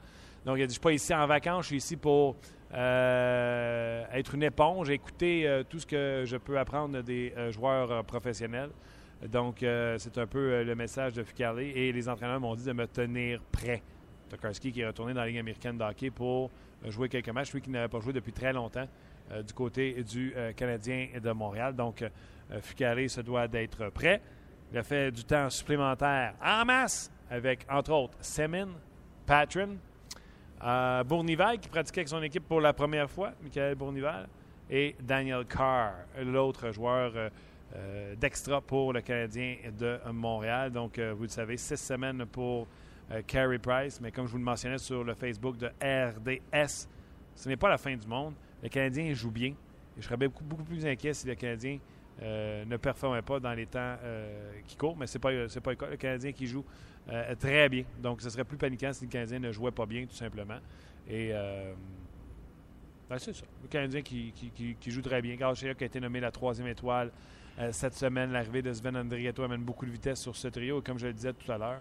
Speaker 1: Donc, il a dit, je ne suis pas ici en vacances, je suis ici pour euh, être une éponge, écouter euh, tout ce que je peux apprendre des euh, joueurs professionnels. Donc, c'est un peu le message de Fucale. Et les entraîneurs m'ont dit de me tenir prêt. Tokarski qui est retourné dans la Ligue américaine de hockey pour jouer quelques matchs. Lui qui n'avait pas joué depuis très longtemps du côté du Canadien de Montréal. Donc, Fucale se doit d'être prêt. Il a fait du temps supplémentaire en masse avec, entre autres, Semin, Patron, euh, Bournival, qui pratiquait avec son équipe pour la première fois, Michael Bournival, et Daniel Carr, l'autre joueur euh, euh, d'extra pour le Canadien de Montréal. Donc, vous le savez, six semaines pour Carey Price, mais comme je vous le mentionnais sur le Facebook de RDS, ce n'est pas la fin du monde. Le Canadien joue bien. Je serais beaucoup, beaucoup plus inquiet si le Canadien ne performait pas dans les temps qui courent, mais ce n'est pas, pas le cas. Le Canadien qui joue euh, très bien. Donc, ce serait plus paniquant si le Canadien ne jouait pas bien, tout simplement. Et euh, ben, c'est ça. Le Canadien qui, joue très bien. Garcia qui a été nommé la troisième étoile euh, cette semaine. L'arrivée de Sven Andrietto amène beaucoup de vitesse sur ce trio. Et comme je le disais tout à l'heure,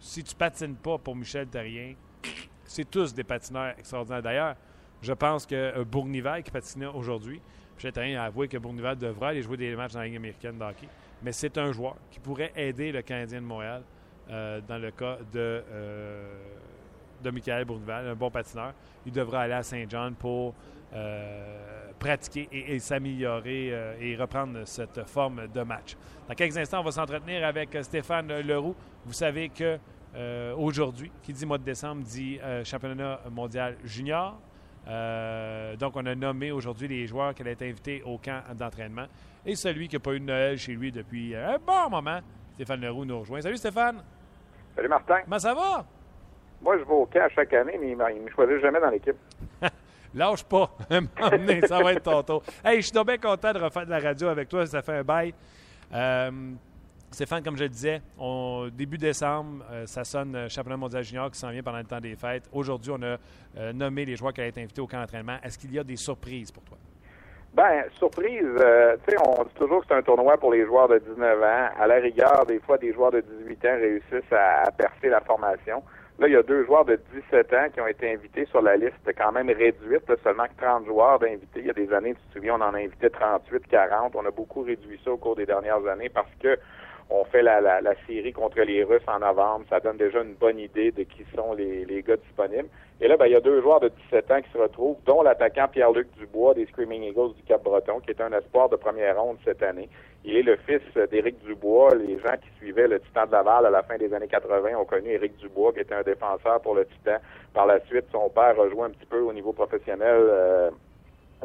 Speaker 1: si tu patines pas pour Michel Terrien, c'est tous des patineurs extraordinaires. D'ailleurs, je pense que Bournival qui patinait aujourd'hui, Michel Terrien a avoué que Bournival devrait aller jouer des matchs dans la Ligue américaine de hockey. Mais c'est un joueur qui pourrait aider le Canadien de Montréal euh, dans le cas de, euh, Michael Bourneval, un bon patineur. Il devra aller à Saint-Jean pour euh, pratiquer et, s'améliorer et reprendre cette forme de match. Dans quelques instants, on va s'entretenir avec Stéphane Leroux. Vous savez que aujourd'hui, qui dit mois de décembre, dit championnat mondial junior. donc, on a nommé aujourd'hui les joueurs qui allaient être invités au camp d'entraînement. Et celui qui n'a pas eu de Noël chez lui depuis un bon moment, Stéphane Leroux nous rejoint. Salut Stéphane!
Speaker 8: Salut Martin.
Speaker 1: Comment ça va?
Speaker 8: Moi, je vais au camp chaque année, mais il ne me choisit jamais dans l'équipe.
Speaker 1: Lâche pas. ça va être ton tour. Hey, je suis donc bien content de refaire de la radio avec toi. Ça fait un bail. Euh, Stéphane, comme je le disais, début décembre, euh, ça sonne euh, championnat mondial junior qui s'en vient pendant le temps des fêtes. Aujourd'hui, on a nommé les joueurs qui allaient être invités au camp d'entraînement. Est-ce qu'il y a des surprises pour toi?
Speaker 8: Ben, surprise, euh, tu sais, on dit toujours que c'est un tournoi pour les joueurs de 19 ans. À la rigueur, des fois, des joueurs de 18 ans réussissent à, percer la formation. Là, il y a deux joueurs de 17 ans qui ont été invités sur la liste quand même réduite, seulement que 30 joueurs d'invités. Il y a des années, tu te souviens, on en a invité 38, 40. On a beaucoup réduit ça au cours des dernières années parce que On fait la, la, la, série contre les Russes en novembre. Ça donne déjà une bonne idée de qui sont les, les gars disponibles. Et là, ben, il y a deux joueurs de 17 ans qui se retrouvent, dont l'attaquant Pierre-Luc Dubois des Screaming Eagles du Cap-Breton, qui est un espoir de première ronde cette année. Il est le fils d'Éric Dubois. Les gens qui suivaient le Titan de Laval à la fin des années 80 ont connu Éric Dubois, qui était un défenseur pour le Titan. Par la suite, son père a joué un petit peu au niveau professionnel euh,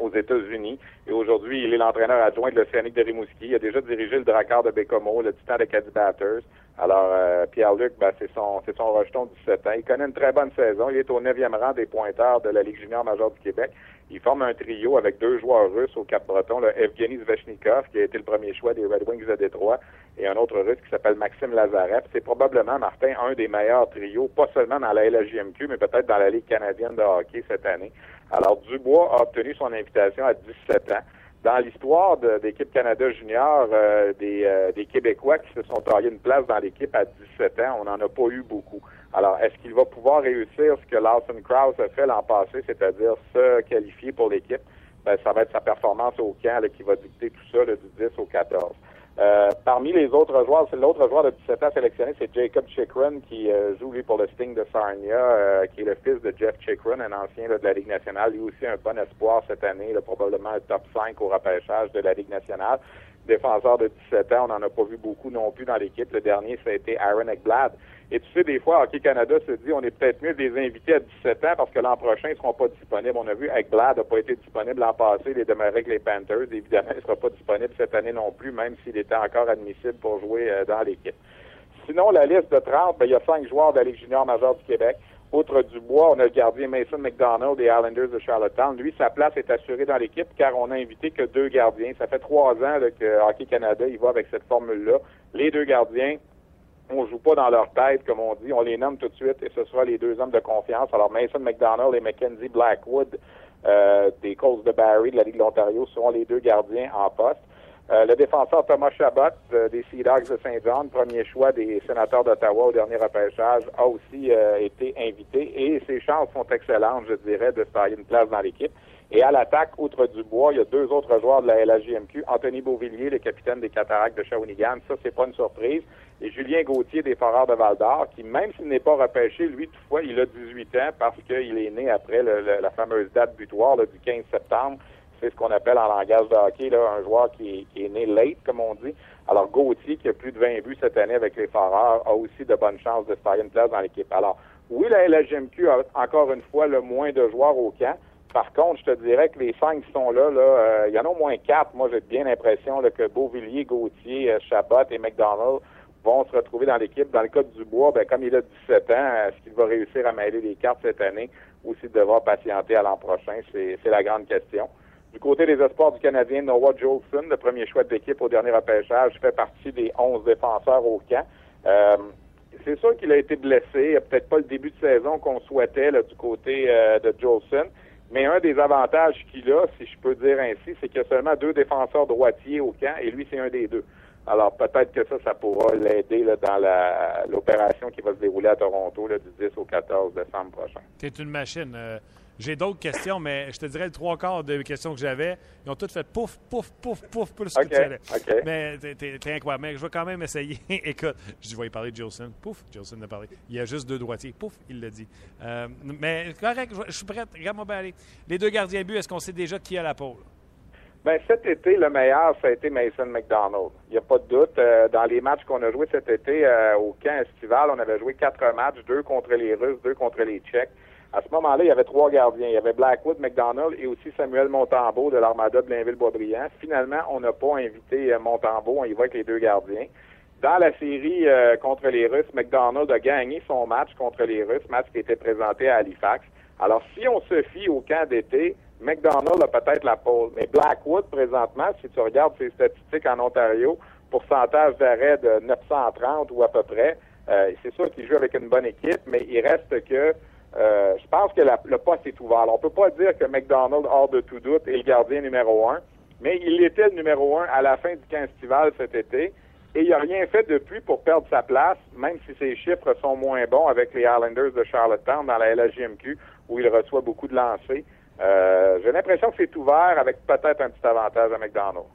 Speaker 8: aux États-Unis. Et aujourd'hui, il est l'entraîneur adjoint de l'Océanique de Rimouski. Il a déjà dirigé le Drakkar de Bécomo, le Titan de Caddy Batters. Alors, euh, Pierre-Luc, ben, c'est son, c'est son rejeton de 17 ans. Il connaît une très bonne saison. Il est au 9e rang des pointeurs de la Ligue junior majeure du Québec. Il forme un trio avec deux joueurs russes au Cap-Breton, le Evgeny Zvechnikov, qui a été le premier choix des Red Wings de Détroit, et un autre russe qui s'appelle Maxime Lazarev. C'est probablement, Martin, un des meilleurs trios, pas seulement dans la LHJMQ, mais peut-être dans la Ligue canadienne de hockey cette année. Alors, Dubois a obtenu son invitation à 17 ans. Dans l'histoire d'équipe Canada junior, euh, des, euh, des Québécois qui se sont taillés une place dans l'équipe à 17 ans, on n'en a pas eu beaucoup. Alors, est-ce qu'il va pouvoir réussir ce que Lawson Krause a fait l'an passé, c'est-à-dire se qualifier pour l'équipe? Ben, ça va être sa performance au camp qui va dicter tout ça du 10 au 14. Euh, parmi les autres joueurs, c'est l'autre joueur de 17 ans sélectionné, c'est Jacob Chikrin qui euh, joue lui pour le Sting de Sarnia, euh, qui est le fils de Jeff Chikrin, un ancien de la Ligue nationale, lui aussi un bon espoir cette année, probablement un top 5 au repêchage de la Ligue nationale. Défenseur de 17 ans, on n'en a pas vu beaucoup non plus dans l'équipe. Le dernier, ça a été Aaron Ekblad. Et tu sais, des fois, Hockey Canada se dit on est peut-être mieux de les inviter à 17 ans parce que l'an prochain, ils ne seront pas disponibles. On a vu Ekblad n'a pas été disponible l'an passé, il est demeuré avec les Panthers. Évidemment, il ne sera pas disponible cette année non plus, même s'il était encore admissible pour jouer euh, dans l'équipe. Sinon, la liste de 30, ben, il y a cinq joueurs de la Ligue junior majeure du Québec. Outre Dubois, on a le gardien Mason McDonald des Islanders de Charlottetown. Lui, sa place est assurée dans l'équipe car on a invité que deux gardiens. Ça fait trois ans que Hockey Canada il va avec cette formule-là. Les deux gardiens, on joue pas dans leur tête, comme on dit. On les nomme tout de suite et ce sera les deux hommes de confiance. Alors, Mason McDonald et Mackenzie Blackwood euh, des Colts de Barry de la Ligue de l'Ontario seront les deux gardiens en poste. Euh, le défenseur Thomas Chabot euh, des Sea Dogs de Saint-John, premier choix des sénateurs d'Ottawa au dernier repêchage, a aussi euh, été invité et ses chances sont excellentes, je dirais, de se une place dans l'équipe. Et à l'attaque, outre Dubois, il y a deux autres joueurs de la LHJMQ, Anthony Beauvillier, le capitaine des Cataractes de Shawinigan, ça c'est pas une surprise, et Julien Gauthier des Foreurs de Val-d'Or, qui même s'il n'est pas repêché, lui toutefois, il a 18 ans parce qu'il est né après la fameuse date butoir du 15 septembre c'est ce qu'on appelle en langage de hockey là, un joueur qui est, né late, comme on dit. Alors, Gauthier, qui a plus de 20 buts cette année avec les Foreurs, a aussi de bonnes chances de se faire une place dans l'équipe. Alors, oui, la LHMQ a encore une fois le moins de joueurs au camp. Par contre, je te dirais que les cinq qui sont là, là, euh, il y en a au moins quatre. Moi, j'ai bien l'impression que Beauvillier, Gauthier, euh, Chabot et McDonald vont se retrouver dans l'équipe. Dans le cas du Dubois, ben, comme il a 17 ans, est-ce qu'il va réussir à mêler les cartes cette année ou s'il devra patienter à l'an prochain? C'est la grande question. Du côté des espoirs du Canadien, Noah Jolson, le premier choix de l'équipe au dernier repêchage, fait partie des 11 défenseurs au camp. Euh, c'est sûr qu'il a été blessé. Peut-être pas le début de saison qu'on souhaitait du côté euh, de Jolson. Mais un des avantages qu'il a, si je peux dire ainsi, c'est qu'il y a seulement deux défenseurs droitiers au camp et lui, c'est un des deux. Alors peut-être que ça, ça pourra l'aider dans l'opération qui va se dérouler à Toronto du 10 au 14 décembre prochain.
Speaker 1: C'est une machine. Euh, j'ai d'autres questions, mais je te dirais le trois quarts des questions que j'avais, ils ont toutes fait pouf, pouf, pouf, pouf, plus
Speaker 8: okay, que
Speaker 1: Mais t'es incroyable. Mais je vais quand même essayer. Écoute, je vais y parler de Jolson. Pouf, Jolson a parlé. Il y a juste deux droitiers. Pouf, il l'a dit. Euh, mais correct, je, suis prêt. Regarde-moi bien aller. Les deux gardiens but, est-ce qu'on sait déjà qui a la pôle?
Speaker 8: Ben, cet été, le meilleur, ça a été Mason McDonald. Il n'y a pas de doute. Euh, dans les matchs qu'on a joués cet été euh, au camp estival, on avait joué quatre matchs, deux contre les Russes, deux contre les Tchèques. À ce moment-là, il y avait trois gardiens. Il y avait Blackwood, McDonald et aussi Samuel Montembeau de l'Armada de Blainville-Boisbriand. Finalement, on n'a pas invité euh, Montembeau. On y va avec les deux gardiens. Dans la série euh, contre les Russes, McDonald a gagné son match contre les Russes, match qui était présenté à Halifax. Alors, si on se fie au camp d'été, McDonald a peut-être la pole. Mais Blackwood, présentement, si tu regardes ses statistiques en Ontario, pourcentage d'arrêt de 930 ou à peu près, euh, c'est sûr qu'il joue avec une bonne équipe, mais il reste que euh, je pense que le poste est ouvert. Alors, on peut pas dire que McDonald, hors de tout doute, est le gardien numéro un, mais il était le numéro un à la fin du 15 estival cet été. Et il n'a rien fait depuis pour perdre sa place, même si ses chiffres sont moins bons avec les Islanders de Charlottetown dans la LHJMQ, où il reçoit beaucoup de lancers. Euh, J'ai l'impression que c'est ouvert avec peut-être un petit avantage à McDonald.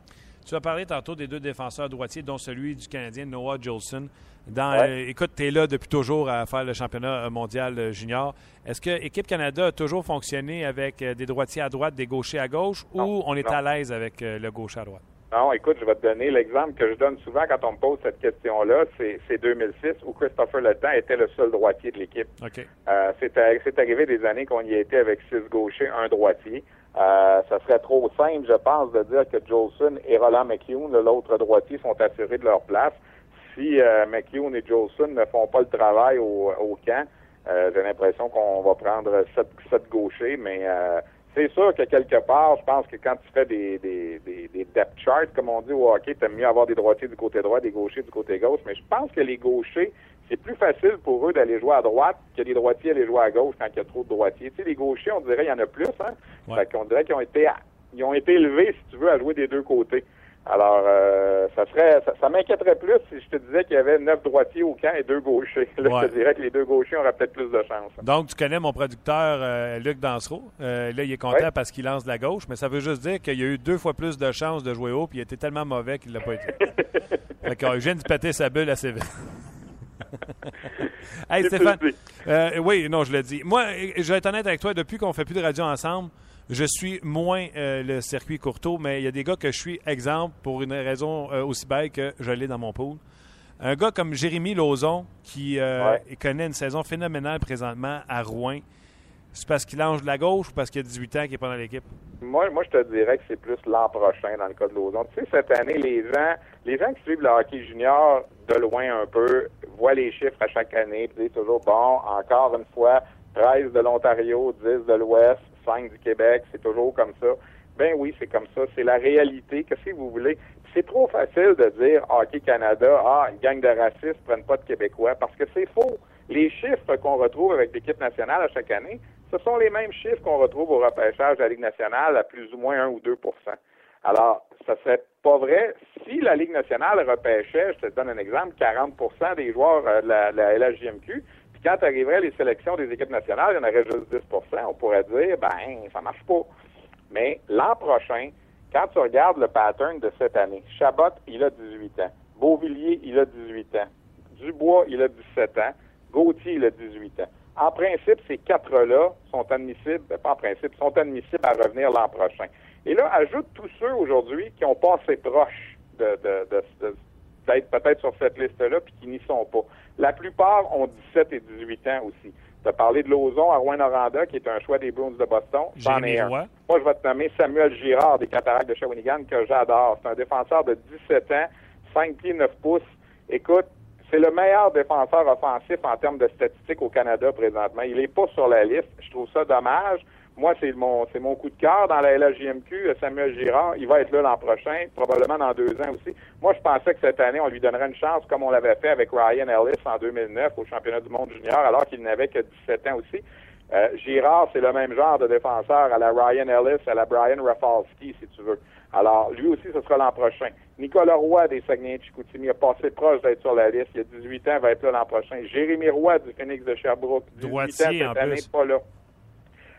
Speaker 1: Tu as parlé tantôt des deux défenseurs droitiers, dont celui du Canadien, Noah Jolson. Dans, euh, écoute, tu es là depuis toujours à faire le championnat mondial junior. Est-ce que l'équipe Canada a toujours fonctionné avec des droitiers à droite, des gauchers à gauche, ou on est à l'aise avec le gaucher à droite?
Speaker 8: Non, écoute, je vais te donner l'exemple que je donne souvent quand on me pose cette question-là. C'est 2006 où Christopher Letang était le seul droitier de l'équipe.
Speaker 1: Okay.
Speaker 8: Euh, c'est arrivé des années qu'on y était avec six gauchers, un droitier. Euh, ça serait trop simple, je pense, de dire que Jolson et Roland McHugh, l'autre droitier, sont assurés de leur place. Si euh, et Jolson ne font pas le travail au, au camp, euh, j'ai l'impression qu'on va prendre sept, sept gauchers, mais euh, c'est sûr que quelque part, je pense que quand tu fais des, des, des, des depth charts, comme on dit au hockey, t'aimes mieux avoir des droitiers du côté droit, des gauchers du côté gauche, mais je pense que les gauchers, c'est plus facile pour eux d'aller jouer à droite que les droitiers aller jouer à gauche quand il y a trop de droitiers. Tu sais, les gauchers, on dirait qu'il y en a plus, hein?
Speaker 1: Ouais.
Speaker 8: Fait qu'on dirait qu'ils ont été ils ont été élevés, si tu veux, à jouer des deux côtés. Alors, euh, ça serait, ça, ça m'inquiéterait plus si je te disais qu'il y avait neuf droitiers au camp et deux gauchers. Là,
Speaker 1: Ouais.
Speaker 8: je te dirais que les deux gauchers auraient peut-être plus de chance.
Speaker 1: Donc, tu connais mon producteur euh, Luc Dansereau. Euh, là, il est content
Speaker 8: Ouais.
Speaker 1: parce qu'il lance de la gauche, mais ça veut juste dire qu'il y a eu deux fois plus de chances de jouer haut, puis il était tellement mauvais qu'il l'a pas été. fait que, euh, je viens de péter sa bulle assez vite. hey, Stéphane. euh, oui, non, je l'ai dit. Moi, euh, je vais être honnête avec toi, depuis qu'on fait plus de radio ensemble, je suis moins euh, le circuit courteau, mais il y a des gars que je suis, exemple, pour une raison euh, aussi belle que je l'ai dans mon pool. Un gars comme Jérémy Lauzon, qui
Speaker 8: Ouais.
Speaker 1: connaît une saison phénoménale présentement à Rouen, c'est parce qu'il lance de la gauche ou parce qu'il a 18 ans qu'il n'est pas dans l'équipe?
Speaker 8: Moi, moi, je te dirais que c'est plus l'an prochain dans le cas de Lauson. Tu sais, cette année, les gens, les gens qui suivent le hockey junior de loin un peu voient les chiffres à chaque année, puis disent toujours bon, encore une fois, 13 de l'Ontario, 10 de l'Ouest, 5 du Québec, c'est toujours comme ça. Ben oui, c'est comme ça. C'est la réalité. Qu'est-ce que vous voulez? C'est trop facile de dire Hockey Canada, ah, une gang de racistes prennent pas de Québécois, parce que c'est faux. Les chiffres qu'on retrouve avec l'équipe nationale à chaque année, ce sont les mêmes chiffres qu'on retrouve au repêchage de la Ligue nationale à plus ou moins 1 ou 2% Alors, ça serait pas vrai si la Ligue nationale repêchait, je te donne un exemple, 40% des joueurs euh, de la, LHJMQ, puis quand arriverait les sélections des équipes nationales, il y en aurait juste 10% on pourrait dire, ben, ça marche pas. Mais l'an prochain, quand tu regardes le pattern de cette année, Chabot, il a 18 ans. Beauvillier, il a 18 ans. Dubois, il a 17 ans. Gauthier, il a 18 ans. En principe, ces quatre-là sont admissibles, ben, pas en principe, sont admissibles à revenir l'an prochain. Et là, ajoute tous ceux aujourd'hui qui ont passé proche de, de, de, de- d'être peut-être sur cette liste-là puis qui n'y sont pas. La plupart ont 17 et 18 ans aussi. Tu as parlé de Lauson à Rouen-Noranda, qui est un choix des Bruins de Boston. J'en ai un. Moi, je vais te nommer Samuel Girard des Cataractes de Shawinigan, que j'adore. C'est un défenseur de 17 ans, 5 pieds 9 pouces. Écoute, c'est le meilleur défenseur offensif en termes de statistiques au Canada présentement. Il n'est pas sur la liste. Je trouve ça dommage. Moi, c'est mon c'est mon coup de cœur dans la LHJMQ, Samuel Girard. Il va être là l'an prochain, probablement dans deux ans aussi. Moi, je pensais que cette année, on lui donnerait une chance comme on l'avait fait avec Ryan Ellis en 2009 au championnat du monde junior, alors qu'il n'avait que 17 ans aussi. Euh, Girard, c'est le même genre de défenseur à la Ryan Ellis, à la Brian Rafalski, si tu veux. Alors, lui aussi, ce sera l'an prochain. Nicolas Roy des Saguenay-Chicoutimi a passé proche d'être sur la liste. Il a 18 ans, va être là l'an prochain. Jérémy Roy du Phoenix de Sherbrooke, 18
Speaker 1: Droitier,
Speaker 8: ans cette année,
Speaker 1: plus.
Speaker 8: pas là.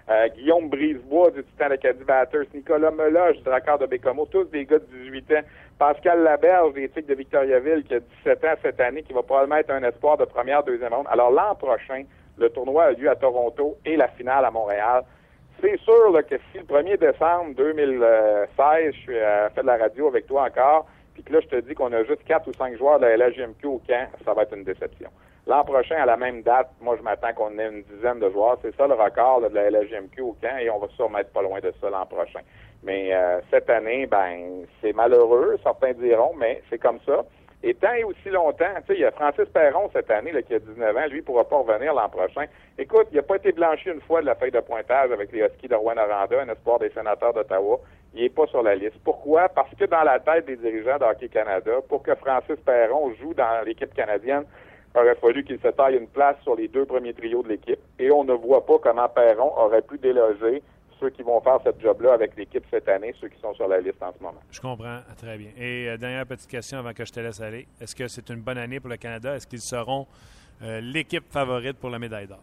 Speaker 8: Euh, Guillaume Brisebois du Titan Acadie Batters, Nicolas Meloche du Drakkar de Bécomo, tous des gars de 18 ans. Pascal Laberge des Tigres de Victoriaville qui a 17 ans cette année, qui va probablement être un espoir de première, deuxième ronde. Alors l'an prochain, le tournoi a lieu à Toronto et la finale à Montréal. C'est sûr là, que si le 1er décembre 2016, je suis à fait de la radio avec toi encore, puis que là, je te dis qu'on a juste quatre ou cinq joueurs de la LHJMQ au camp, ça va être une déception. L'an prochain, à la même date, moi, je m'attends qu'on ait une dizaine de joueurs. C'est ça le record là, de la LHJMQ au camp et on va sûrement être pas loin de ça l'an prochain. Mais euh, cette année, ben, c'est malheureux, certains diront, mais c'est comme ça. Et tant et aussi longtemps, tu sais, il y a Francis Perron cette année là, qui a 19 ans, lui, il pourra pas revenir l'an prochain. Écoute, il n'a pas été blanchi une fois de la feuille de pointage avec les Huskies de Rouen-Noranda, un espoir des sénateurs d'Ottawa. Il n'est pas sur la liste. Pourquoi? Parce que dans la tête des dirigeants de Hockey Canada, pour que Francis Perron joue dans l'équipe canadienne, il aurait fallu qu'il se taille une place sur les deux premiers trios de l'équipe. Et on ne voit pas comment Perron aurait pu déloger ceux qui vont faire cette job-là avec l'équipe cette année, ceux qui sont sur la liste en ce moment.
Speaker 1: Je comprends très bien. Et euh, dernière petite question avant que je te laisse aller. Est-ce que c'est une bonne année pour le Canada? Est-ce qu'ils seront euh, l'équipe favorite pour la médaille d'or?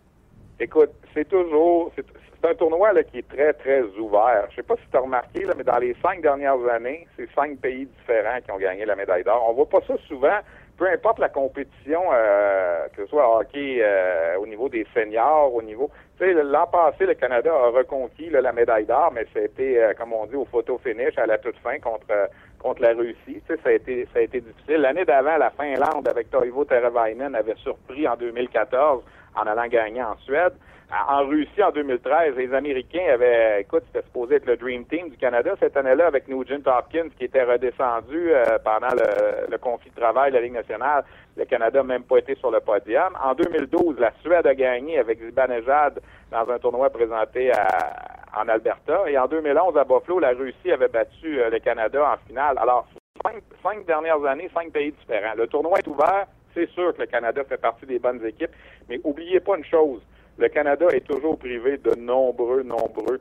Speaker 8: Écoute, c'est toujours, c'est un tournoi là, qui est très, très ouvert. Je sais pas si tu as remarqué, là, mais dans les cinq dernières années, c'est cinq pays différents qui ont gagné la médaille d'or. On voit pas ça souvent, peu importe la compétition, euh, que ce soit hockey euh, au niveau des seniors, au niveau... Tu sais, l'an passé, le Canada a reconquis là, la médaille d'or, mais c'était, euh, comme on dit, au photo finish à la toute fin contre euh, contre la Russie. Tu sais, ça a été, ça a été difficile. L'année d'avant, la Finlande avec Toivo Teravainen avait surpris en 2014 en allant gagner en Suède. En Russie, en 2013, les Américains avaient, écoute, c'était supposé être le Dream Team du Canada cette année-là avec Nugent Hopkins qui était redescendu euh, pendant le, le, conflit de travail de la Ligue nationale. Le Canada n'a même pas été sur le podium. En 2012, la Suède a gagné avec Zibanejad dans un tournoi présenté à, en Alberta. Et en 2011, à Buffalo, la Russie avait battu euh, le Canada en finale. Alors, cinq, cinq dernières années, cinq pays différents. Le tournoi est ouvert. C'est sûr que le Canada fait partie des bonnes équipes. Mais oubliez pas une chose le Canada est toujours privé de nombreux, nombreux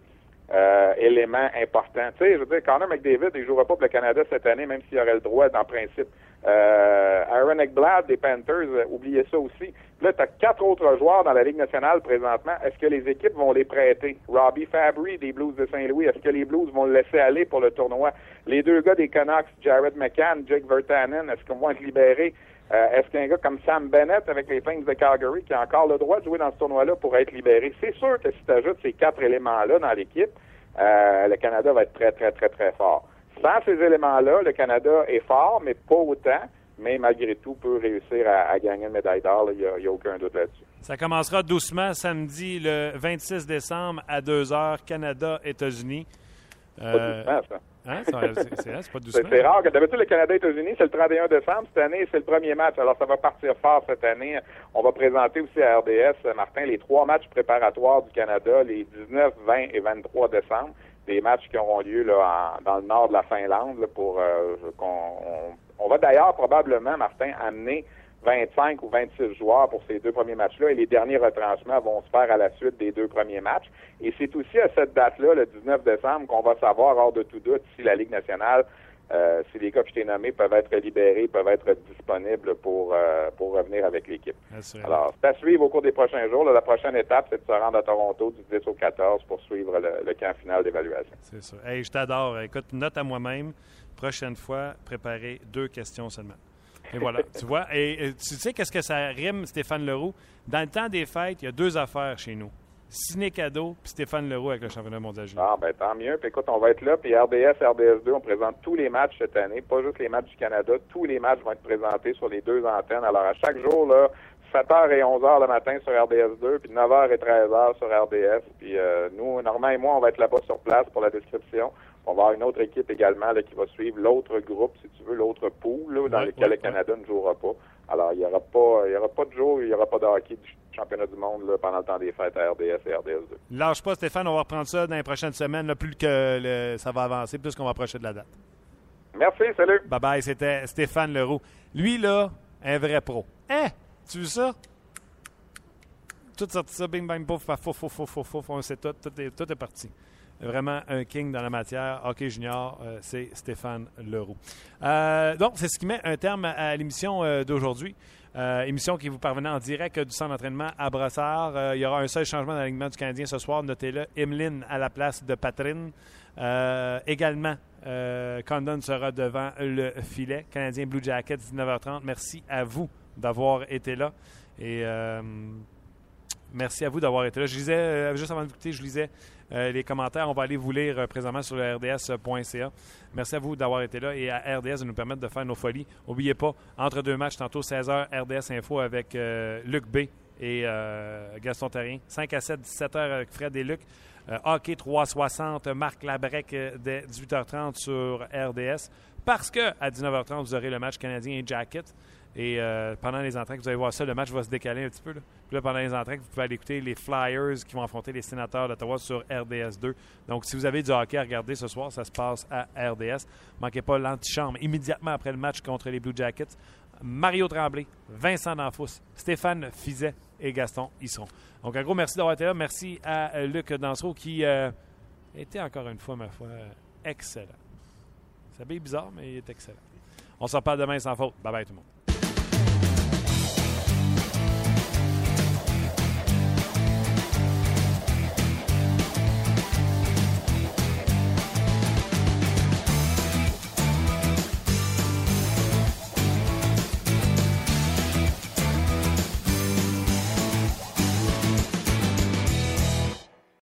Speaker 8: euh, éléments importants. Tu sais, je veux dire, Connor McDavid, il ne jouera pas pour le Canada cette année, même s'il aurait le droit, dans principe. Euh, Aaron Ekblad des Panthers, euh, oubliez ça aussi. Là, tu as quatre autres joueurs dans la Ligue nationale présentement. Est-ce que les équipes vont les prêter? Robbie Fabry des Blues de Saint-Louis, est-ce que les Blues vont le laisser aller pour le tournoi? Les deux gars des Canucks, Jared McCann, Jake Vertanen, est-ce qu'ils vont être libérés? Euh, Est-ce qu'un gars comme Sam Bennett avec les Flames de Calgary qui a encore le droit de jouer dans ce tournoi-là pour être libéré? C'est sûr que si tu ajoutes ces quatre éléments-là dans l'équipe, euh, le Canada va être très, très, très, très fort. Sans ces éléments-là, le Canada est fort, mais pas autant, mais malgré tout peut réussir à, à gagner une médaille d'or. Il n'y a, a, aucun doute là-dessus.
Speaker 1: Ça commencera doucement samedi le 26 décembre à 2h, Canada-États-Unis.
Speaker 8: Euh, pas doucement, ça.
Speaker 1: Hein? C'est pas doucement.
Speaker 8: C'est rare. D'habitude, le Canada-États-Unis, c'est le 31 décembre. Cette année, c'est le premier match. Alors, ça va partir fort cette année. On va présenter aussi à RDS, Martin, les trois matchs préparatoires du Canada, les 19, 20 et 23 décembre. Des matchs qui auront lieu là, en, dans le nord de la Finlande. Là, pour euh, qu'on on, on va d'ailleurs probablement, Martin, amener 25 ou 26 joueurs pour ces deux premiers matchs-là et les derniers retranchements vont se faire à la suite des deux premiers matchs. Et c'est aussi à cette date-là, le 19 décembre, qu'on va savoir hors de tout doute si la Ligue nationale, euh, si les gars que je t'ai nommés peuvent être libérés, peuvent être disponibles pour, euh, pour revenir avec l'équipe. Alors, c'est à suivre au cours des prochains jours. Là, la prochaine étape, c'est de se rendre à Toronto du 10 au 14 pour suivre le, le camp final d'évaluation.
Speaker 1: C'est ça. Hey, je t'adore. Écoute, note à moi-même. Prochaine fois, préparer deux questions seulement. Et voilà, tu vois. Et, tu sais qu'est-ce que ça rime, Stéphane Leroux? Dans le temps des fêtes, il y a deux affaires chez nous. Ciné cadeau puis Stéphane Leroux avec le championnat mondial
Speaker 8: Ah, ben tant mieux. Puis écoute, on va être là. Puis RDS, RDS2, on présente tous les matchs cette année, pas juste les matchs du Canada. Tous les matchs vont être présentés sur les deux antennes. Alors, à chaque jour, là, 7h et 11h le matin sur RDS2, puis 9h et 13h sur RDS. Puis euh, nous, Normand et moi, on va être là-bas sur place pour la description. On va avoir une autre équipe également là, qui va suivre l'autre groupe, si tu veux, l'autre pool là, dans
Speaker 1: Ouais,
Speaker 8: lequel
Speaker 1: ouais,
Speaker 8: le Canada ne jouera pas. Alors, il n'y aura pas il y aura pas de jour, il n'y aura pas de hockey du championnat du monde là, pendant le temps des fêtes à RDS et RDS2.
Speaker 1: Lâche pas, Stéphane, on va reprendre ça dans les prochaines semaines. Plus que le- ça va avancer, plus qu'on va approcher de la date.
Speaker 8: Merci, salut!
Speaker 1: Bye bye, c'était Stéphane Leroux. Lui, là, un vrai pro. Hein? Tu veux ça? Tout sorti ça, bing bang pouf, fouf, on sait tout, tout est, tout est parti. Vraiment un king dans la matière. Hockey junior, euh, c'est Stéphane Leroux. Euh, donc, c'est ce qui met un terme à l'émission euh, d'aujourd'hui. Émission qui vous parvenait en direct du centre d'entraînement à Brossard. Euh, il y aura un seul changement dans du Canadien ce soir. Notez-le, Emeline à la place de Patrine. Également, Condon sera devant le filet. Canadien Blue Jackets, 19h30. Merci à vous d'avoir été là. Et merci à vous d'avoir été là. Je lisais, juste avant de vous je lisais les commentaires. On va aller vous lire euh, présentement sur le rds.ca. Merci à vous d'avoir été là et à RDS de nous permettre de faire nos folies. N'oubliez pas, entre deux matchs, tantôt 16h, RDS Info avec euh, Luc B et euh, Gaston Terrien. 5 à 7, 17h avec Fred et Luc. Euh, hockey 360, Marc Labrec euh, dès 18h30 sur RDS. Parce que à 19h30, vous aurez le match canadien et Jacket. Et euh, pendant les entraînes, vous allez voir ça, le match va se décaler un petit peu. Puis là, pendant les entraînes, vous pouvez aller écouter les Flyers qui vont affronter les sénateurs d'Ottawa sur RDS 2. Donc, si vous avez du hockey à regarder ce soir, ça se passe à RDS. Manquez pas l'antichambre immédiatement après le match contre les Blue Jackets. Mario Tremblay, Vincent Danfous, Stéphane Fizet et Gaston y seront. Donc, un gros merci d'avoir été là. Merci à euh, Luc Dansereau qui euh, était encore une fois, ma foi, excellent. Ça bizarre, mais il est excellent. On s'en parle demain sans faute. Bye bye tout le monde.